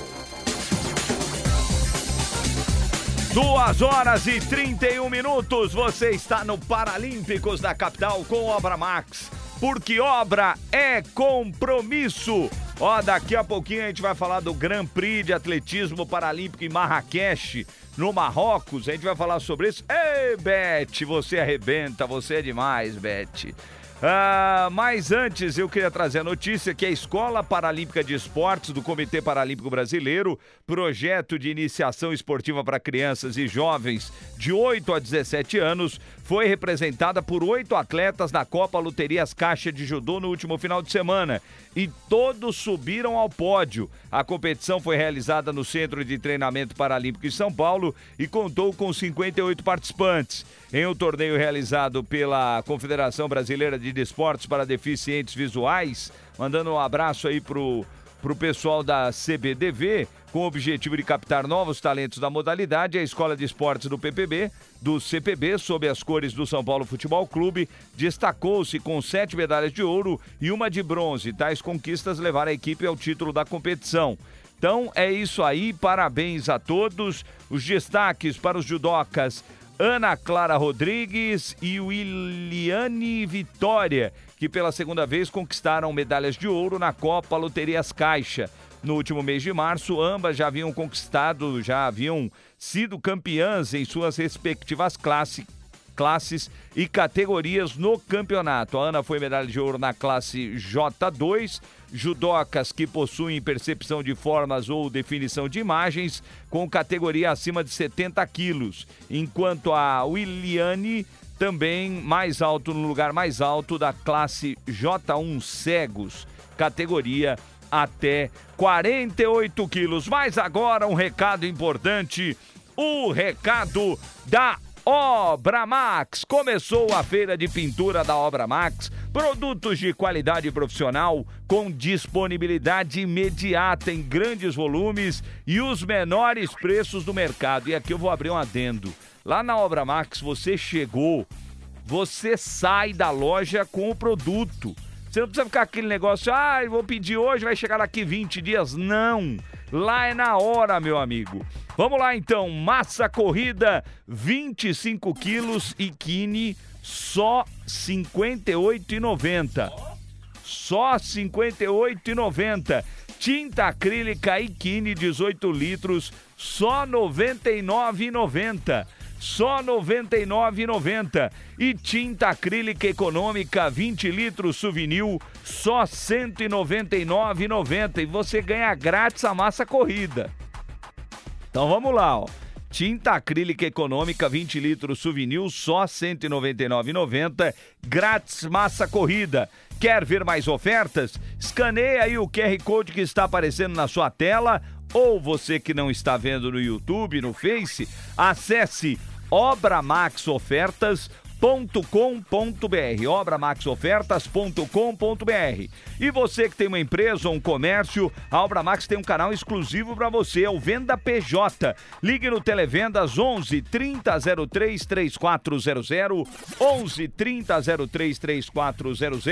Duas horas e 31 minutos, você está no Paralímpicos da capital com Obra Max. Porque obra é compromisso. Ó, daqui a pouquinho a gente vai falar do Grand Prix de Atletismo Paralímpico em Marrakech, no Marrocos. A gente vai falar sobre isso. Ei, Beth, você arrebenta, você é demais, Beth. Ah, mas antes eu queria trazer a notícia que a Escola Paralímpica de Esportes do Comitê Paralímpico Brasileiro, projeto de iniciação esportiva para crianças e jovens de 8 a 17 anos, foi representada por oito atletas na Copa Loterias Caixa de Judô no último final de semana e todos subiram ao pódio. A competição foi realizada no Centro de Treinamento Paralímpico em São Paulo e contou com 58 participantes. Em um torneio realizado pela Confederação Brasileira de Desportos para Deficientes Visuais, mandando um abraço aí pro pro pessoal da CBDV, com o objetivo de captar novos talentos da modalidade, a Escola de Esportes do PPB, do CPB, sob as cores do São Paulo Futebol Clube, destacou-se com sete medalhas de ouro e uma de bronze. Tais conquistas levaram a equipe ao título da competição. Então é isso aí, parabéns a todos. Os destaques para os judocas Ana Clara Rodrigues e Williane Vitória, que pela segunda vez conquistaram medalhas de ouro na Copa Loterias Caixa. No último mês de março, ambas já haviam conquistado, já haviam sido campeãs em suas respectivas classes classes e categorias no campeonato. A Ana foi medalha de ouro na classe J2, judocas que possuem percepção de formas ou definição de imagens, com categoria acima de 70 quilos, enquanto a Williane também mais alto, no lugar mais alto da classe J1 cegos, categoria até 48 quilos. Mas agora um recado importante, o recado da Obra Max. Começou a feira de pintura da Obra Max. Produtos de qualidade profissional com disponibilidade imediata em grandes volumes e os menores preços do mercado. E aqui eu vou abrir um adendo. Lá na Obra Max você chegou, você sai da loja com o produto. Você não precisa ficar aquele negócio, ah, eu vou pedir hoje, vai chegar daqui 20 dias. Não. Lá é na hora, meu amigo. Vamos lá então, massa corrida, 25 quilos e kine, só R$ 58,90. Só R$ 58,90. Tinta acrílica e kine, 18 litros, só R$ 99,90 só R$ 99,90. E tinta acrílica econômica 20 litros souvenir, só R$ 199,90. E você ganha grátis a massa corrida. Então vamos lá, ó. Tinta acrílica econômica 20 litros souvenir, só R$ 199,90. Grátis massa corrida. Quer ver mais ofertas? Escaneie aí o QR Code que está aparecendo na sua tela ou você que não está vendo no YouTube, no Face, acesse obramaxofertas.com.br obramaxofertas.com.br E você que tem uma empresa ou um comércio, a Obramax tem um canal exclusivo para você, é o Venda PJ. Ligue no Televendas 11 30 03 3400 11 30 03 3400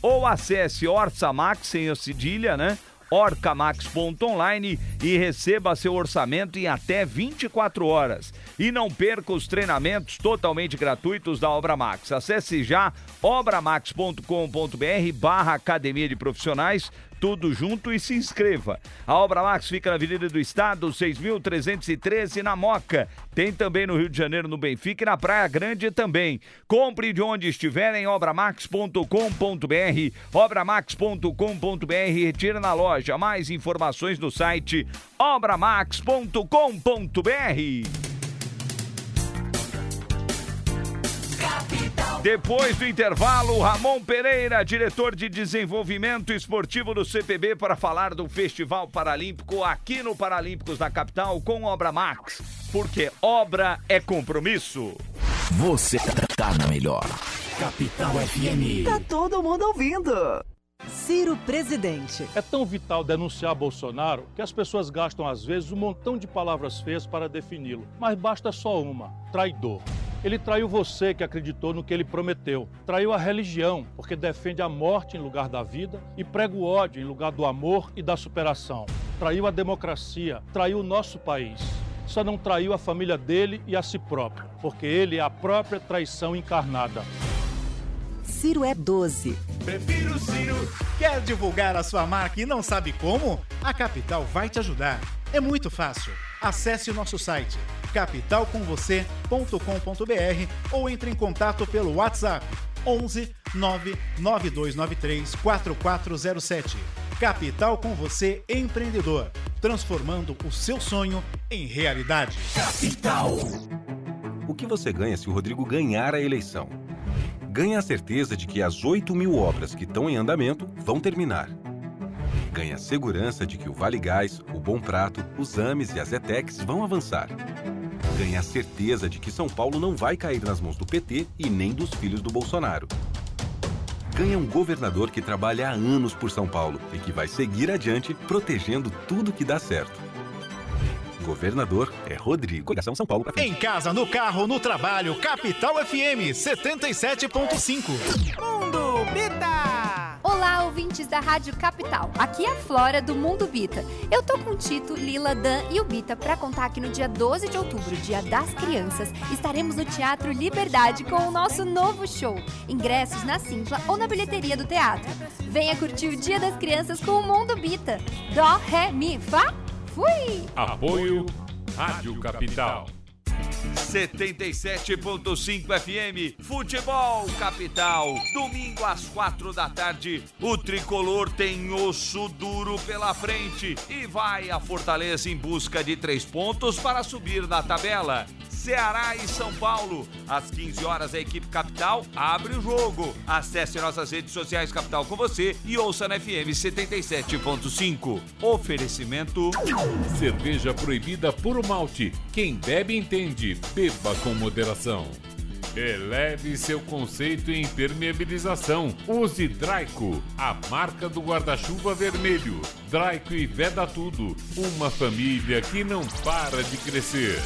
ou acesse Orçamax sem a cedilha, né? orcamax.online e receba seu orçamento em até 24 horas. E não perca os treinamentos totalmente gratuitos da Obra Max. Acesse já obramax.com.br barra Academia de Profissionais tudo junto e se inscreva. A Obra Max fica na Avenida do Estado, 6.313, na Moca. Tem também no Rio de Janeiro, no Benfica e na Praia Grande também. Compre de onde estiver em obramax.com.br. Obramax.com.br, retira na loja. Mais informações no site obramax.com.br. Depois do intervalo, Ramon Pereira, diretor de desenvolvimento esportivo do CPB, para falar do Festival Paralímpico aqui no Paralímpicos da capital com Obra Max. Porque obra é compromisso.
Você tá na melhor. Capital FM.
Tá todo mundo ouvindo. Ciro Presidente.
É tão vital denunciar Bolsonaro que as pessoas gastam às vezes um montão de palavras feias para defini-lo. Mas basta só uma: traidor. Ele traiu você que acreditou no que ele prometeu. Traiu a religião, porque defende a morte em lugar da vida e prega o ódio em lugar do amor e da superação. Traiu a democracia, traiu o nosso país. Só não traiu a família dele e a si próprio, porque ele é a própria traição encarnada.
Ciro é 12.
Prefiro Ciro. Quer divulgar a sua marca e não sabe como? A Capital vai te ajudar. É muito fácil. Acesse o nosso site capitalcomvocê.com.br ou entre em contato pelo WhatsApp 11 99293 4407. Capital com você empreendedor, transformando o seu sonho em realidade.
Capital.
O que você ganha se o Rodrigo ganhar a eleição? Ganha a certeza de que as 8 mil obras que estão em andamento vão terminar. Ganha a segurança de que o Vale Gás, o Bom Prato, os AMES e as ETECs vão avançar. Ganha a certeza de que São Paulo não vai cair nas mãos do PT e nem dos filhos do Bolsonaro. Ganha um governador que trabalha há anos por São Paulo e que vai seguir adiante protegendo tudo que dá certo. Governador é Rodrigo. Coligação São Paulo.
Em casa, no carro, no trabalho, Capital FM 77.5.
Mundo Bita!
Olá, ouvintes da Rádio Capital. Aqui é a Flora do Mundo Bita. Eu tô com o Tito, Lila, Dan e o Bita para contar que no dia 12 de outubro, Dia das Crianças, estaremos no Teatro Liberdade com o nosso novo show. Ingressos na Simpla ou na bilheteria do teatro. Venha curtir o Dia das Crianças com o Mundo Bita. Dó, Ré, Mi, Fá, Fui!
Apoio Rádio Capital.
77.5 FM, Futebol Capital. Domingo às quatro da tarde, o tricolor tem osso duro pela frente e vai a Fortaleza em busca de três pontos para subir na tabela. Ceará e São Paulo. Às 15 horas, a equipe Capital abre o jogo. Acesse nossas redes sociais Capital com você e ouça na FM 77.5. Oferecimento.
Cerveja proibida por malte. Quem bebe entende. Beba com moderação. Eleve seu conceito em impermeabilização. Use Draico, a marca do guarda-chuva vermelho. Draico e Veda Tudo, uma família que não para de crescer.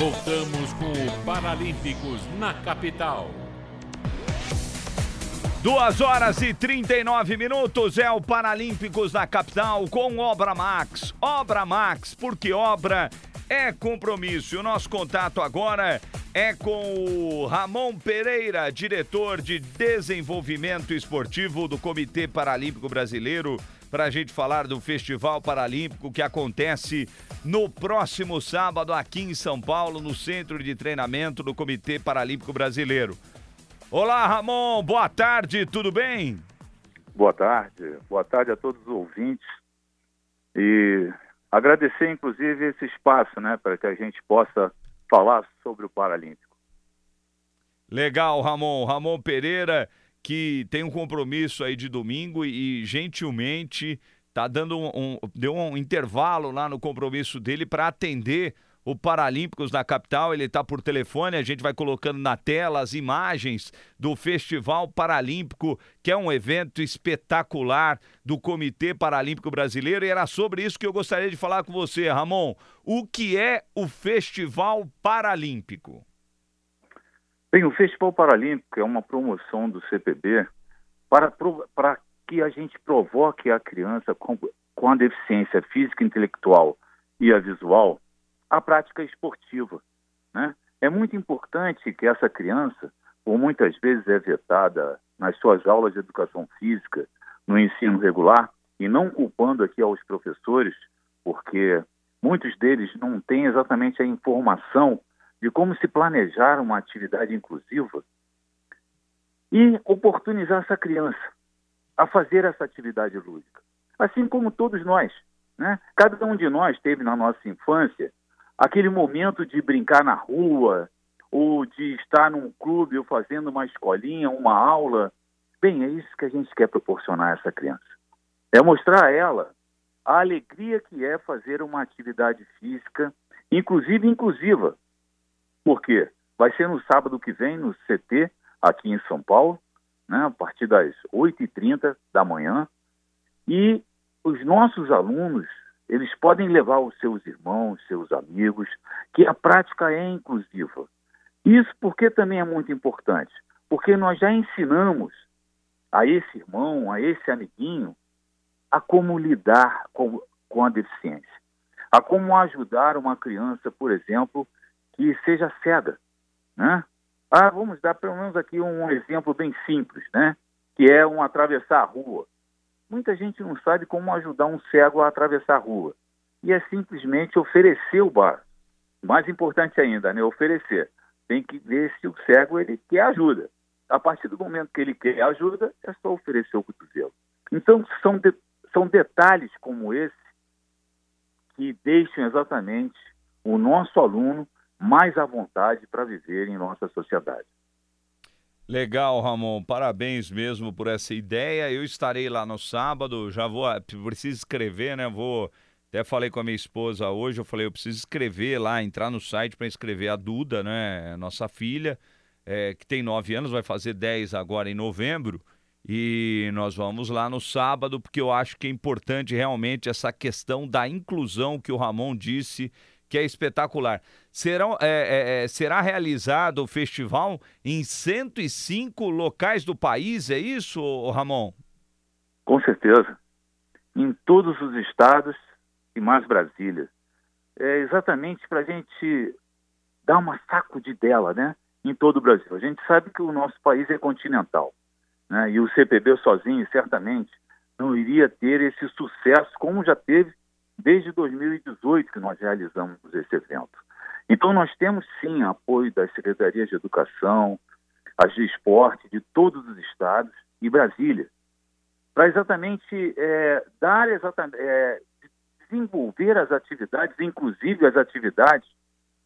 Voltamos com o Paralímpicos na capital.
Duas horas e 39 minutos é o Paralímpicos da capital com Obra Max. Obra Max, porque obra é compromisso. E o nosso contato agora é com o Ramon Pereira, diretor de desenvolvimento esportivo do Comitê Paralímpico Brasileiro, para a gente falar do Festival Paralímpico que acontece no próximo sábado aqui em São Paulo, no Centro de Treinamento do Comitê Paralímpico Brasileiro. Olá, Ramon, boa tarde, tudo bem?
Boa tarde, boa tarde a todos os ouvintes. E agradecer, inclusive, esse espaço, né, para que a gente possa falar sobre o Paralímpico.
Legal, Ramon. Ramon Pereira, que tem um compromisso aí de domingo e, gentilmente tá dando um, um deu um intervalo lá no compromisso dele para atender o Paralímpicos na capital. Ele está por telefone, a gente vai colocando na tela as imagens do Festival Paralímpico, que é um evento espetacular do Comitê Paralímpico Brasileiro. E era sobre isso que eu gostaria de falar com você, Ramon. O que é o Festival Paralímpico?
Bem, o Festival Paralímpico é uma promoção do CPB para, para que a gente provoque a criança com, com a deficiência física, intelectual e a visual a prática esportiva. Né? É muito importante que essa criança, por muitas vezes é vetada nas suas aulas de educação física, no ensino regular, e não culpando aqui aos professores, porque muitos deles não têm exatamente a informação de como se planejar uma atividade inclusiva, e oportunizar essa criança a fazer essa atividade lúdica. Assim como todos nós. Né? Cada um de nós teve na nossa infância aquele momento de brincar na rua, ou de estar num clube ou fazendo uma escolinha, uma aula. Bem, é isso que a gente quer proporcionar a essa criança. É mostrar a ela a alegria que é fazer uma atividade física, inclusive inclusiva. Por quê? Vai ser no sábado que vem, no CT, aqui em São Paulo, né, a partir das 8h30 da manhã. E os nossos alunos, eles podem levar os seus irmãos, seus amigos, que a prática é inclusiva. Isso porque também é muito importante, porque nós já ensinamos a esse irmão, a esse amiguinho, a como lidar com, com a deficiência, a como ajudar uma criança, por exemplo, que seja cega, né? Ah, vamos dar pelo menos aqui um exemplo bem simples, né? Que é um atravessar a rua. Muita gente não sabe como ajudar um cego a atravessar a rua. E é simplesmente oferecer o bar. Mais importante ainda, né? Oferecer. Tem que ver se o cego ele quer ajuda. A partir do momento que ele quer ajuda, é só oferecer o cotovelo. Então, são, de, são detalhes como esse que deixam exatamente o nosso aluno mais à vontade para viver em nossa sociedade.
Legal, Ramon. Parabéns mesmo por essa ideia. Eu estarei lá no sábado. Já vou, preciso escrever, né? Vou. Até falei com a minha esposa hoje. Eu falei, eu preciso escrever lá, entrar no site para inscrever a Duda, né? Nossa filha, é, que tem nove anos, vai fazer dez agora em novembro. E nós vamos lá no sábado, porque eu acho que é importante realmente essa questão da inclusão que o Ramon disse que é espetacular. Serão, é, é, é será realizado o festival em 105 locais do país, é isso, Ramon?
Com certeza. Em todos os estados e mais Brasília. É exatamente para a gente dar uma sacudidela, né? Em todo o Brasil. A gente sabe que o nosso país é continental. Né? E o CPB sozinho, certamente, não iria ter esse sucesso como já teve desde 2018 que nós realizamos esse evento. Então, nós temos sim apoio das secretarias de educação, as de esporte de todos os estados e Brasília, para exatamente é, dar exatamente, é, desenvolver as atividades, inclusive as atividades,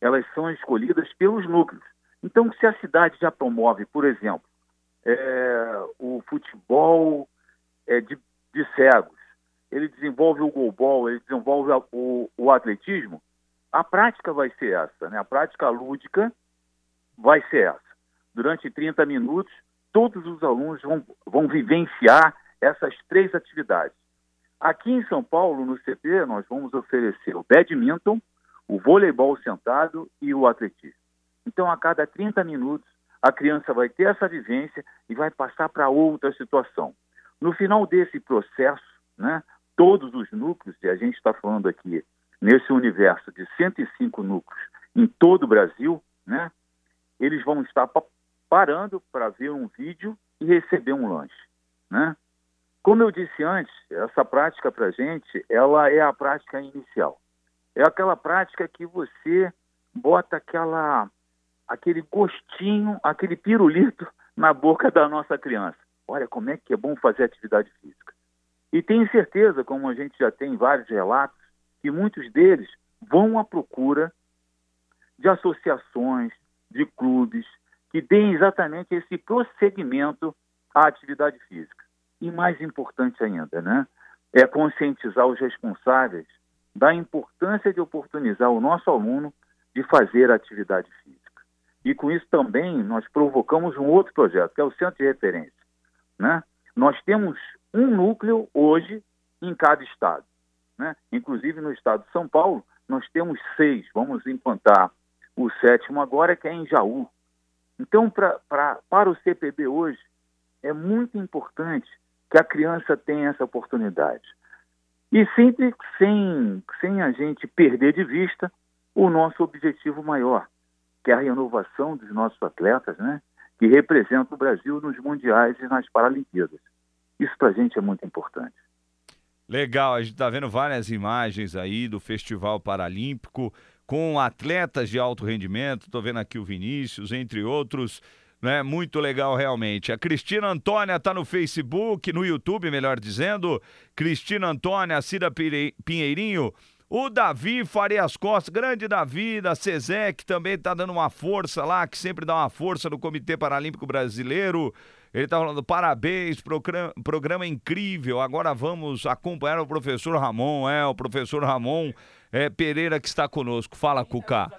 elas são escolhidas pelos núcleos. Então, se a cidade já promove, por exemplo, é, o futebol é, de, de cegos, ele desenvolve o goalball, ele desenvolve a, o, o atletismo, a prática vai ser essa, né? A prática lúdica vai ser essa. Durante 30 minutos, todos os alunos vão, vão vivenciar essas três atividades. Aqui em São Paulo, no CT, nós vamos oferecer o badminton, o voleibol sentado e o atletismo. Então, a cada 30 minutos, a criança vai ter essa vivência e vai passar para outra situação. No final desse processo, né, todos os núcleos, e a gente está falando aqui nesse universo de 105 núcleos em todo o Brasil, né, eles vão estar parando para ver um vídeo e receber um lanche. Né? Como eu disse antes, essa prática para a gente, ela é a prática inicial. É aquela prática que você bota aquela, aquele gostinho, aquele pirulito na boca da nossa criança. Olha como é que é bom fazer atividade física. E tenho certeza, como a gente já tem vários relatos, que muitos deles vão à procura de associações, de clubes, que deem exatamente esse prosseguimento à atividade física. E mais importante ainda, né, é conscientizar os responsáveis da importância de oportunizar o nosso aluno de fazer atividade física. E com isso também nós provocamos um outro projeto, que é o Centro de Referência. Né? Nós temos um núcleo hoje em cada estado. Né? Inclusive no estado de São Paulo, nós temos seis, vamos implantar o sétimo agora, que é em Jaú. Então, pra, pra, para o CPB hoje, é muito importante que a criança tenha essa oportunidade. E sempre sem, sem a gente perder de vista o nosso objetivo maior, que é a renovação dos nossos atletas, né? que representam o Brasil nos mundiais e nas Paralimpíadas. Isso para a gente é muito importante.
Legal, a gente está vendo várias imagens aí do Festival Paralímpico com atletas de alto rendimento. Estou vendo aqui o Vinícius, entre outros. Né? Muito legal, realmente. A Cristina Antônia está no Facebook, no YouTube, melhor dizendo. Cristina Antônia, Cida Pinheirinho. O Davi Farias Costa, grande Davi da que também está dando uma força lá, que sempre dá uma força no Comitê Paralímpico Brasileiro. Ele está falando, parabéns, programa, programa incrível. Agora vamos acompanhar o professor Ramon, é, o professor Ramon é, Pereira que está conosco. Fala, Cuca.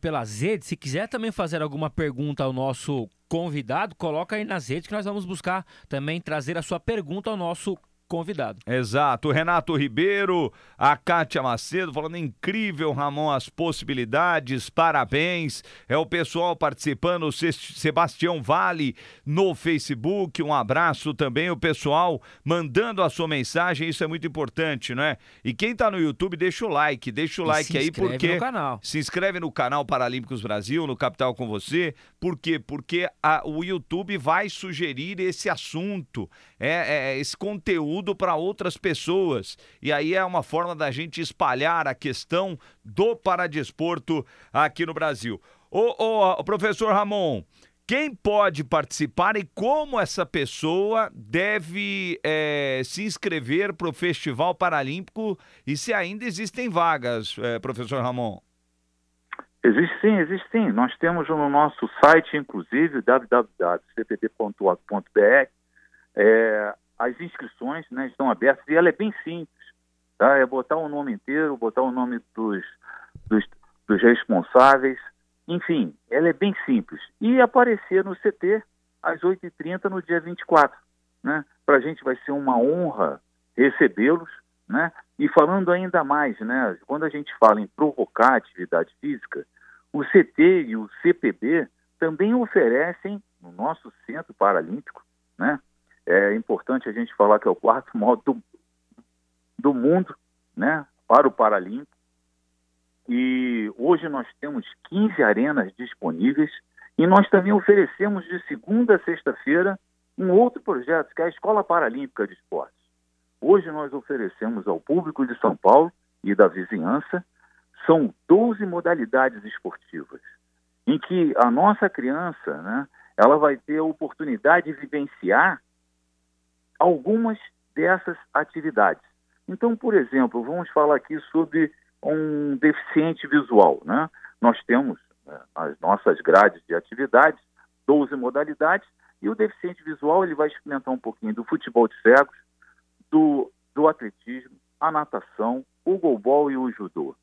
Pelas redes, se quiser também fazer alguma pergunta ao nosso convidado, coloca aí nas redes que nós vamos buscar também trazer a sua pergunta ao nosso convidado.
Exato. Renato Ribeiro, a Kátia Macedo falando incrível, Ramon, as possibilidades, parabéns. É o pessoal participando, Sebastião Vale no Facebook, um abraço também, o pessoal mandando a sua mensagem, isso é muito importante, não é? E quem tá no YouTube, deixa o like, deixa o e like aí, porque.
No canal.
Se inscreve no canal Paralímpicos Brasil, no Capital com você. Por quê? Porque a, o YouTube vai sugerir esse assunto, é, é esse conteúdo conteúdo para outras pessoas. E aí é uma forma da gente espalhar a questão do paradesporto aqui no Brasil. Ô professor Ramon, quem pode participar e como essa pessoa deve é, se inscrever para o Festival Paralímpico e se ainda existem vagas, é, professor Ramon?
Existe sim, existe sim. Nós temos no nosso site, inclusive, www.cpt.org.br, é, as inscrições né, estão abertas e ela é bem simples. Tá? É botar o nome inteiro, botar o nome dos, dos, dos responsáveis, enfim, ela é bem simples. E aparecer no CT às 8h30 no dia 24. Né? Para a gente vai ser uma honra recebê-los. Né? E falando ainda mais, né, quando a gente fala em provocar atividade física, o CT e o CPB também oferecem no nosso Centro Paralímpico né, é importante a gente falar que é o quarto maior do, do mundo, né, para o Paralímpico. E hoje nós temos 15 arenas disponíveis e nós também oferecemos de segunda a sexta-feira um outro projeto, que é a Escola Paralímpica de Esportes. Hoje nós oferecemos ao público de São Paulo e da vizinhança, são 12 modalidades esportivas, em que a nossa criança, né, ela vai ter a oportunidade de vivenciar algumas dessas atividades. Então, por exemplo, vamos falar aqui sobre um deficiente visual. Né? Nós temos né, as nossas grades de atividades, 12 modalidades, e o deficiente visual ele vai experimentar um pouquinho do futebol de cegos, do, do atletismo, a natação, o golbol e o judô.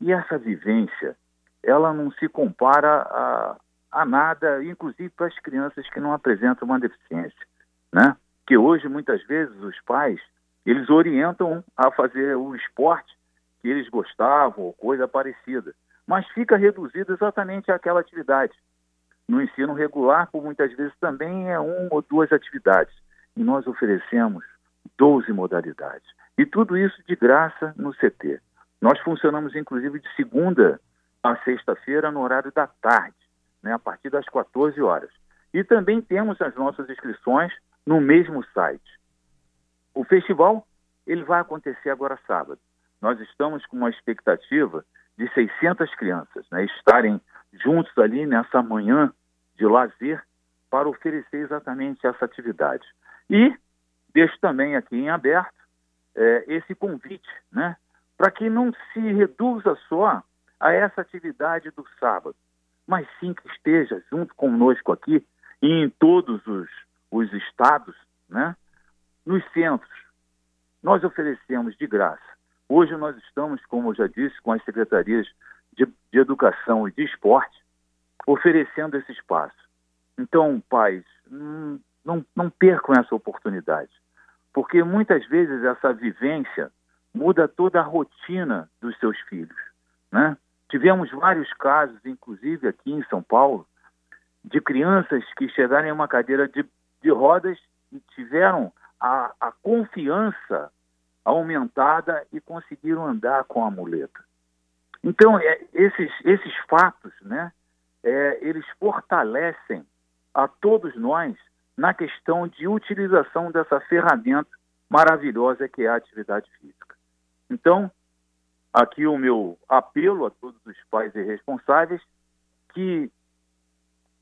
E essa vivência, ela não se compara a, a nada, inclusive para as crianças que não apresentam uma deficiência, né? Que hoje muitas vezes os pais eles orientam a fazer o esporte que eles gostavam ou coisa parecida, mas fica reduzido exatamente àquela atividade. No ensino regular, por muitas vezes também é uma ou duas atividades e nós oferecemos 12 modalidades e tudo isso de graça no CT. Nós funcionamos inclusive de segunda a sexta-feira no horário da tarde, né, a partir das 14 horas. E também temos as nossas inscrições no mesmo site. O festival ele vai acontecer agora sábado. Nós estamos com uma expectativa de 600 crianças né, estarem juntos ali nessa manhã de lazer para oferecer exatamente essa atividade. E deixo também aqui em aberto é, esse convite, né, para que não se reduza só a essa atividade do sábado, mas sim que esteja junto conosco aqui e em todos os os estados, né? Nos centros, nós oferecemos de graça. Hoje nós estamos, como eu já disse, com as secretarias de, de educação e de esporte, oferecendo esse espaço. Então, pais, hum, não, não percam essa oportunidade, porque muitas vezes essa vivência muda toda a rotina dos seus filhos. Né? Tivemos vários casos, inclusive aqui em São Paulo, de crianças que chegaram em uma cadeira de de rodas e tiveram a, a confiança aumentada e conseguiram andar com a muleta. Então, é, esses, esses fatos, né, é, eles fortalecem a todos nós na questão de utilização dessa ferramenta maravilhosa que é a atividade física. Então, aqui o meu apelo a todos os pais e responsáveis que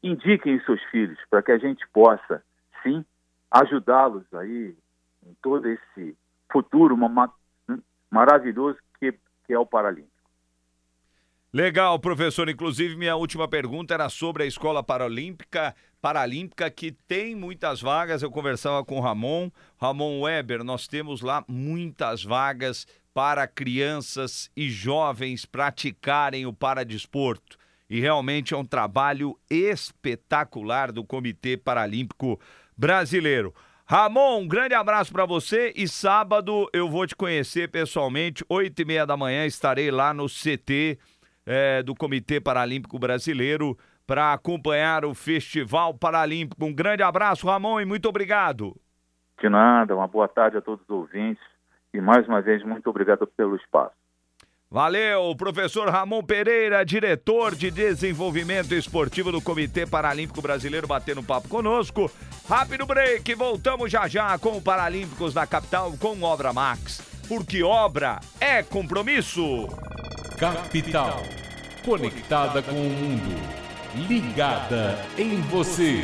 indiquem seus filhos para que a gente possa, sim, ajudá-los aí em todo esse futuro maravilhoso que, que é o Paralímpico.
Legal, professor. Inclusive, minha última pergunta era sobre a Escola Paralímpica, Paralímpica que tem muitas vagas. Eu conversava com o Ramon. Ramon Weber, nós temos lá muitas vagas para crianças e jovens praticarem o paradesporto. E realmente é um trabalho espetacular do Comitê Paralímpico Brasileiro. Ramon, um grande abraço para você e sábado eu vou te conhecer pessoalmente, oito e meia da manhã estarei lá no CT é, do Comitê Paralímpico Brasileiro para acompanhar o Festival Paralímpico. Um grande abraço, Ramon, e muito obrigado.
De nada, uma boa tarde a todos os ouvintes e mais uma vez muito obrigado pelo espaço.
Valeu, professor Ramon Pereira, diretor de desenvolvimento esportivo do Comitê Paralímpico Brasileiro, batendo papo conosco. Rápido break, voltamos já já com o Paralímpicos da capital com Obra Max, porque obra é compromisso.
Capital. Conectada com o mundo. Ligada em você.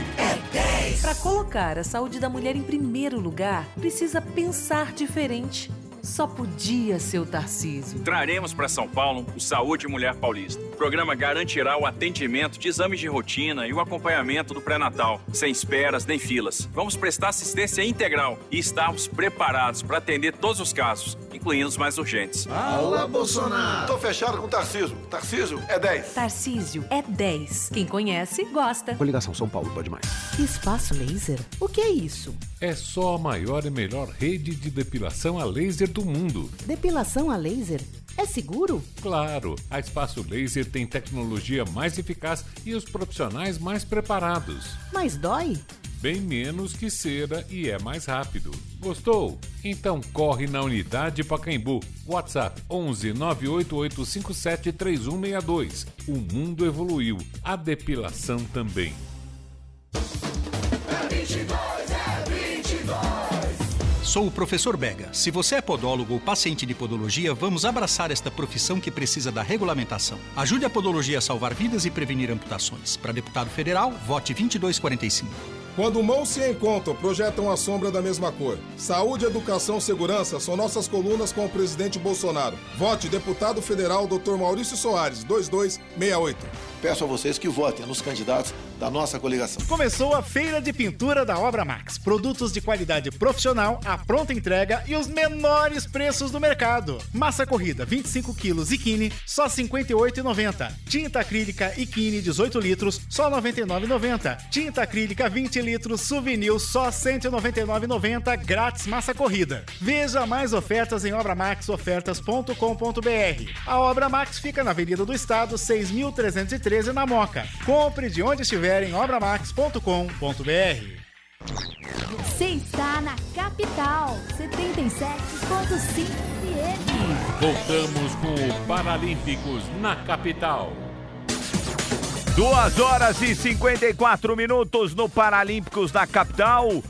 Para colocar a saúde da mulher em primeiro lugar, precisa pensar diferente. Só podia ser o Tarcísio.
Traremos para São Paulo o Saúde Mulher Paulista. O programa garantirá o atendimento de exames de rotina e o acompanhamento do pré-natal, sem esperas nem filas. Vamos prestar assistência integral e estamos preparados para atender todos os casos, incluindo os mais urgentes.
Alô, Bolsonaro! Tô fechado com o Tarcísio. Tarcísio é 10.
Tarcísio é 10. Quem conhece, gosta.
Coligação São Paulo pode mais.
Espaço Laser? O que é isso?
É só a maior e melhor rede de depilação a laser do mundo.
Depilação a laser? É seguro?
Claro, a Espaço Laser tem tecnologia mais eficaz e os profissionais mais preparados.
Mas dói?
Bem menos que cera e é mais rápido. Gostou? Então corre na unidade Pacaembu. WhatsApp 11 98857 3162. O mundo evoluiu, a depilação também.
É 22, 22.
Sou o professor Bega. Se você é podólogo ou paciente de podologia, vamos abraçar esta profissão que precisa da regulamentação. Ajude a podologia a salvar vidas e prevenir amputações. Para deputado federal, vote 2245.
Quando mãos se encontram, projetam a sombra da mesma cor. Saúde, educação, segurança são nossas colunas com o presidente Bolsonaro. Vote deputado federal Dr. Maurício Soares, 2268.
Peço a vocês que votem nos candidatos da nossa coligação.
Começou a Feira de Pintura da Obra Max. Produtos de qualidade profissional, a pronta entrega e os menores preços do mercado. Massa corrida 25 quilos só R$ 58,90. Tinta acrílica Ikine 18 litros, só R$ 99,90. Tinta acrílica 20 litros Souvenir, só R$ 199,90. Grátis massa corrida. Veja mais ofertas em obramaxofertas.com.br. A Obra Max fica na Avenida do Estado, 6.313 na Moca. Compre de onde estiver em obramax.com.br.
Você está na capital, 77.5 FM.
Voltamos com o Paralímpicos na capital.
Duas horas e 54 minutos no Paralímpicos da capital.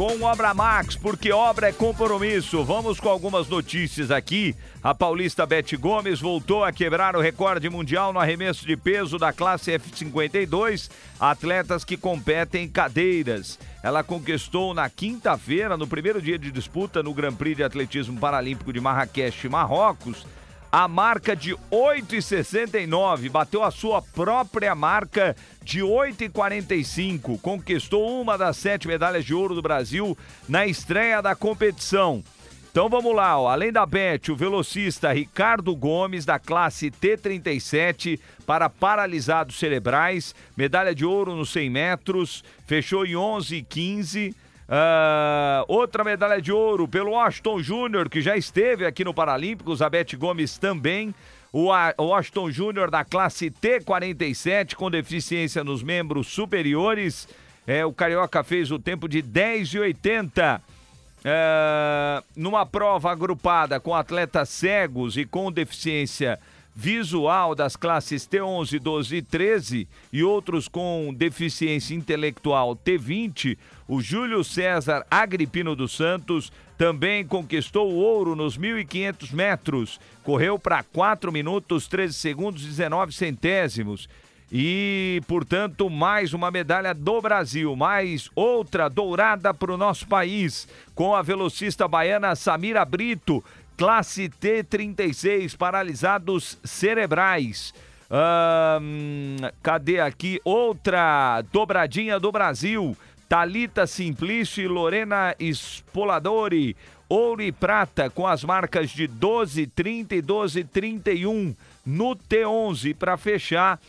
Com Obra Max, porque obra é compromisso. Vamos com algumas notícias aqui. A paulista Beth Gomes voltou a quebrar o recorde mundial no arremesso de peso da classe F52, atletas que competem em cadeiras. Ela conquistou na quinta-feira, no primeiro dia de disputa no Grand Prix de Atletismo Paralímpico de Marrakech, Marrocos, a marca de 8,69, bateu a sua própria marca de 8,45, conquistou uma das sete medalhas de ouro do Brasil na estreia da competição. Então vamos lá, ó. além da Beth, o velocista Ricardo Gomes, da classe T37, para paralisados cerebrais, medalha de ouro nos 100 metros, fechou em 11 e 15. Uh, outra medalha de ouro pelo Washington Júnior, que já esteve aqui no Paralímpicos, a Beth Gomes também. O Washington Júnior da classe T47, com deficiência nos membros superiores. É, o Carioca fez o tempo de 10 e 80. é, numa prova agrupada com atletas cegos e com deficiência visual das classes T11, 12 e 13 e outros com deficiência intelectual T20, o Júlio César Agripino dos Santos também conquistou o ouro nos 1.500 metros. Correu para 4 minutos, 13 segundos e 19 centésimos. E, portanto, mais uma medalha do Brasil, mais outra dourada para o nosso país, com a velocista baiana Samira Brito, classe T36, paralisados cerebrais. Ahn, cadê aqui? Outra dobradinha do Brasil. Talita Simplício e Lorena Spoladori. Ouro e prata com as marcas de 12, 30 e 12, 31 no T11 para fechar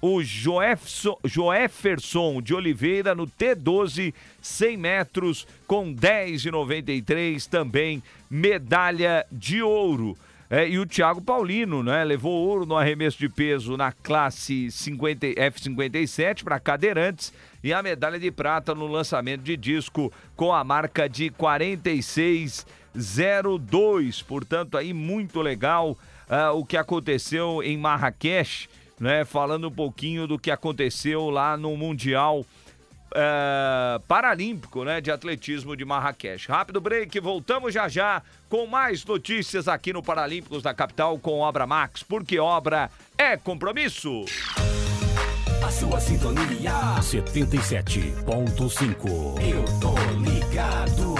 o Joefson, Joefferson de Oliveira no T12, 100 metros, com 10,93, também medalha de ouro. É, e o Thiago Paulino, né? Levou ouro no arremesso de peso na classe 50, F57 para cadeirantes e a medalha de prata no lançamento de disco com a marca de 46,02. Portanto, aí muito legal ah, o que aconteceu em Marrakech né? Falando um pouquinho do que aconteceu lá no Mundial é, Paralímpico, né? De atletismo de Marrakech. Rápido break, voltamos já já com mais notícias aqui no Paralímpicos da capital com Obra Max, porque obra é compromisso.
A sua sintonia 77.5. Eu tô ligado.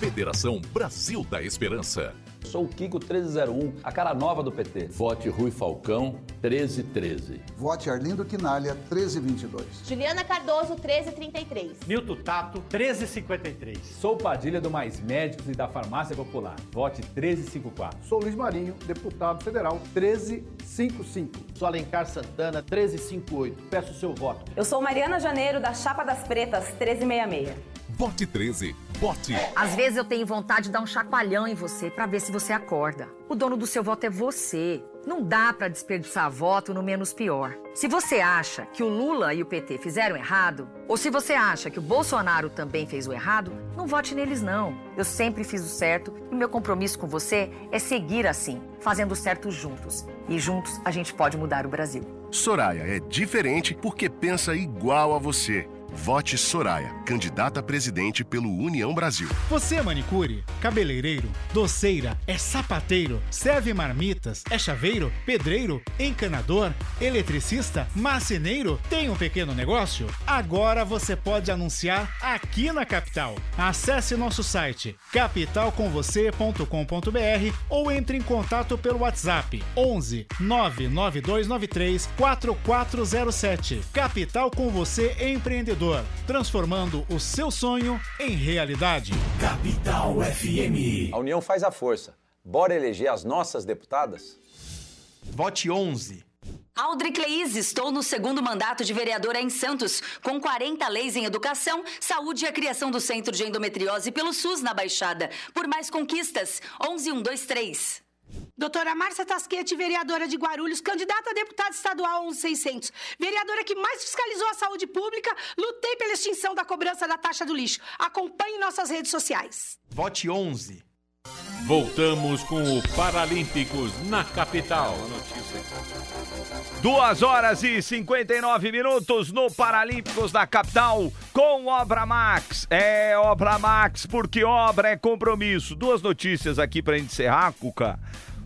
Federação Brasil da Esperança.
Sou o Kiko 1301, a cara nova do PT.
Vote Rui Falcão 1313.
Vote Arlindo Quinalha 1322.
Juliana Cardoso 1333.
Milton Tato 1353.
Sou Padilha do Mais Médicos e da Farmácia Popular. Vote 1354.
Sou Luiz Marinho, deputado federal 1355.
Sou Alencar Santana 1358. Peço o seu voto.
Eu sou Mariana Janeiro da Chapa das Pretas 1366.
Vote 13. Vote.
Às vezes eu tenho vontade de dar um chacoalhão em você para ver se você acorda. O dono do seu voto é você. Não dá para desperdiçar voto no menos pior. Se você acha que o Lula e o PT fizeram errado, ou se você acha que o Bolsonaro também fez o errado, não vote neles não. Eu sempre fiz o certo e meu compromisso com você é seguir assim, fazendo o certo juntos. E juntos a gente pode mudar o Brasil.
Soraya é diferente porque pensa igual a você. Vote Soraya, candidata a presidente pelo União Brasil.
Você é manicure, cabeleireiro, doceira, é sapateiro, serve marmitas, é chaveiro, pedreiro, encanador, eletricista, marceneiro, tem um pequeno negócio? Agora você pode anunciar aqui na capital. Acesse nosso site capitalcomvocê.com.br ou entre em contato pelo WhatsApp 11 99293 4407. Capital com você empreendedor, transformando o seu sonho em realidade.
Capital FM.
A união faz a força. Bora eleger as nossas deputadas?
Vote 11.
Aldri Cleis, estou no segundo mandato de vereadora em Santos, com 40 leis em educação, saúde e a criação do Centro de Endometriose pelo SUS na Baixada. Por mais conquistas, 11123.
Doutora Márcia Tasquete, vereadora de Guarulhos, candidata a deputada estadual 11600. Vereadora que mais fiscalizou a saúde pública, lutei pela extinção da cobrança da taxa do lixo. Acompanhe nossas redes sociais.
Vote 11.
Voltamos com o Paralímpicos na capital.
Duas horas e 59 minutos no Paralímpicos da capital com Obra Max. É Obra Max, porque obra é compromisso. Duas notícias aqui gente encerrar, Cuca.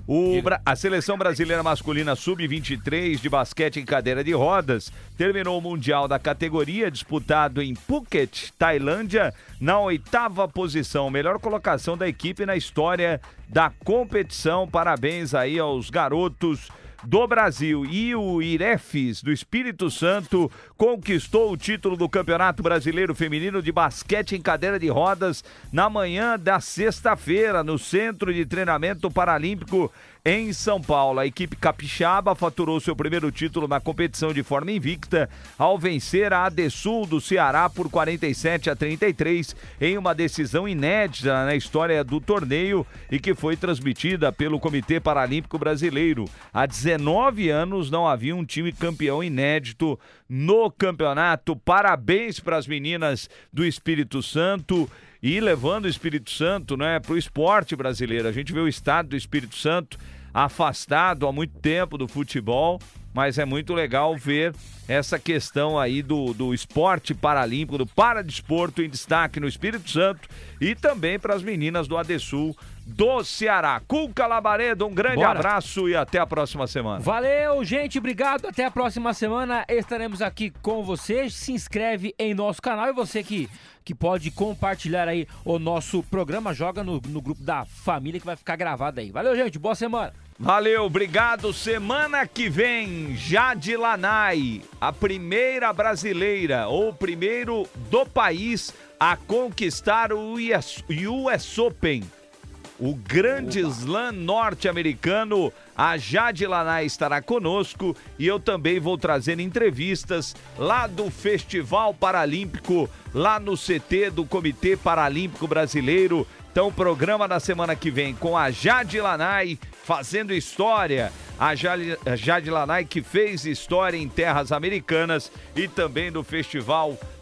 O a seleção brasileira masculina sub-23 de basquete em cadeira de rodas terminou o Mundial da categoria disputado em Phuket, Tailândia, na oitava posição. Melhor colocação da equipe na história da competição. Parabéns aí aos garotos do Brasil. E o Irefes, do Espírito Santo, conquistou o título do Campeonato Brasileiro Feminino de Basquete em Cadeira de Rodas na manhã da sexta-feira, no Centro de Treinamento Paralímpico em São Paulo. A equipe capixaba faturou seu primeiro título na competição de forma invicta ao vencer a Adesul do Ceará por 47 a 33 em uma decisão inédita na história do torneio e que foi transmitida pelo Comitê Paralímpico Brasileiro. Há 19 anos não havia um time campeão inédito no campeonato. Parabéns para as meninas do Espírito Santo. E levando o Espírito Santo né, para o esporte brasileiro. A gente vê o estado do Espírito Santo afastado há muito tempo do futebol, mas é muito legal ver essa questão aí do, do esporte paralímpico, do paradesporto em destaque no Espírito Santo e também para as meninas do Adesul do Ceará. Cuca Labaredo, um grande
Bora.
abraço e até a próxima semana.
Valeu, gente, obrigado. Até a próxima semana. Estaremos aqui com você. Se inscreve em nosso canal e você que, que pode compartilhar aí o nosso programa, joga no, no grupo da família que vai ficar gravado aí. Valeu, gente. Boa semana.
Valeu, obrigado. Semana que vem, Jade Lanai, a primeira brasileira ou primeiro do país a conquistar o US, US Open. O grande slam norte-americano, a Jade Lanai estará conosco e eu também vou trazer entrevistas lá do Festival Paralímpico, lá no CT do Comitê Paralímpico Brasileiro. Então, programa na semana que vem com a Jade Lanai fazendo história. A Jade, a Jade Lanai que fez história em terras americanas e também no Festival Paralímpico.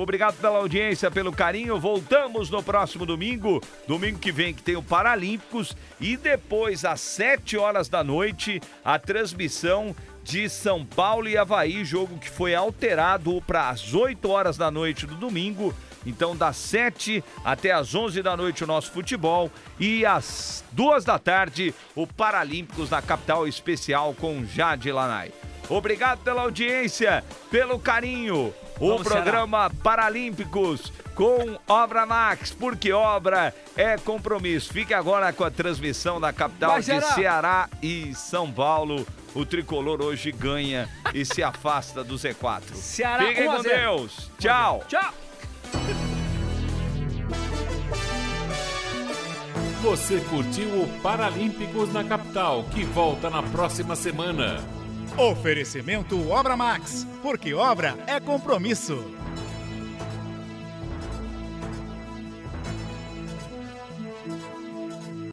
Obrigado pela audiência, pelo carinho. Voltamos no próximo domingo, domingo que vem, que tem o Paralímpicos. E depois, às 7 horas da noite, a transmissão de São Paulo e Havaí, jogo que foi alterado para as 8 horas da noite do domingo. Então, das 7 até as 11 da noite, o nosso futebol. E às 2 da tarde, o Paralímpicos na capital especial com Jade Lanai. Obrigado pela audiência, pelo carinho. O
Vamos,
programa Paralímpicos com Obra Max, porque obra é compromisso. Fique agora com a transmissão da capital
Vai,
de
Ceará.
Ceará e São Paulo. O tricolor hoje ganha e se afasta do Z4.
Ceará,
Fiquem
1 a
com
0.
Deus. Tchau.
Tchau.
Você curtiu o Paralímpicos na capital, que volta na próxima semana.
Oferecimento Obra Max, porque obra é compromisso.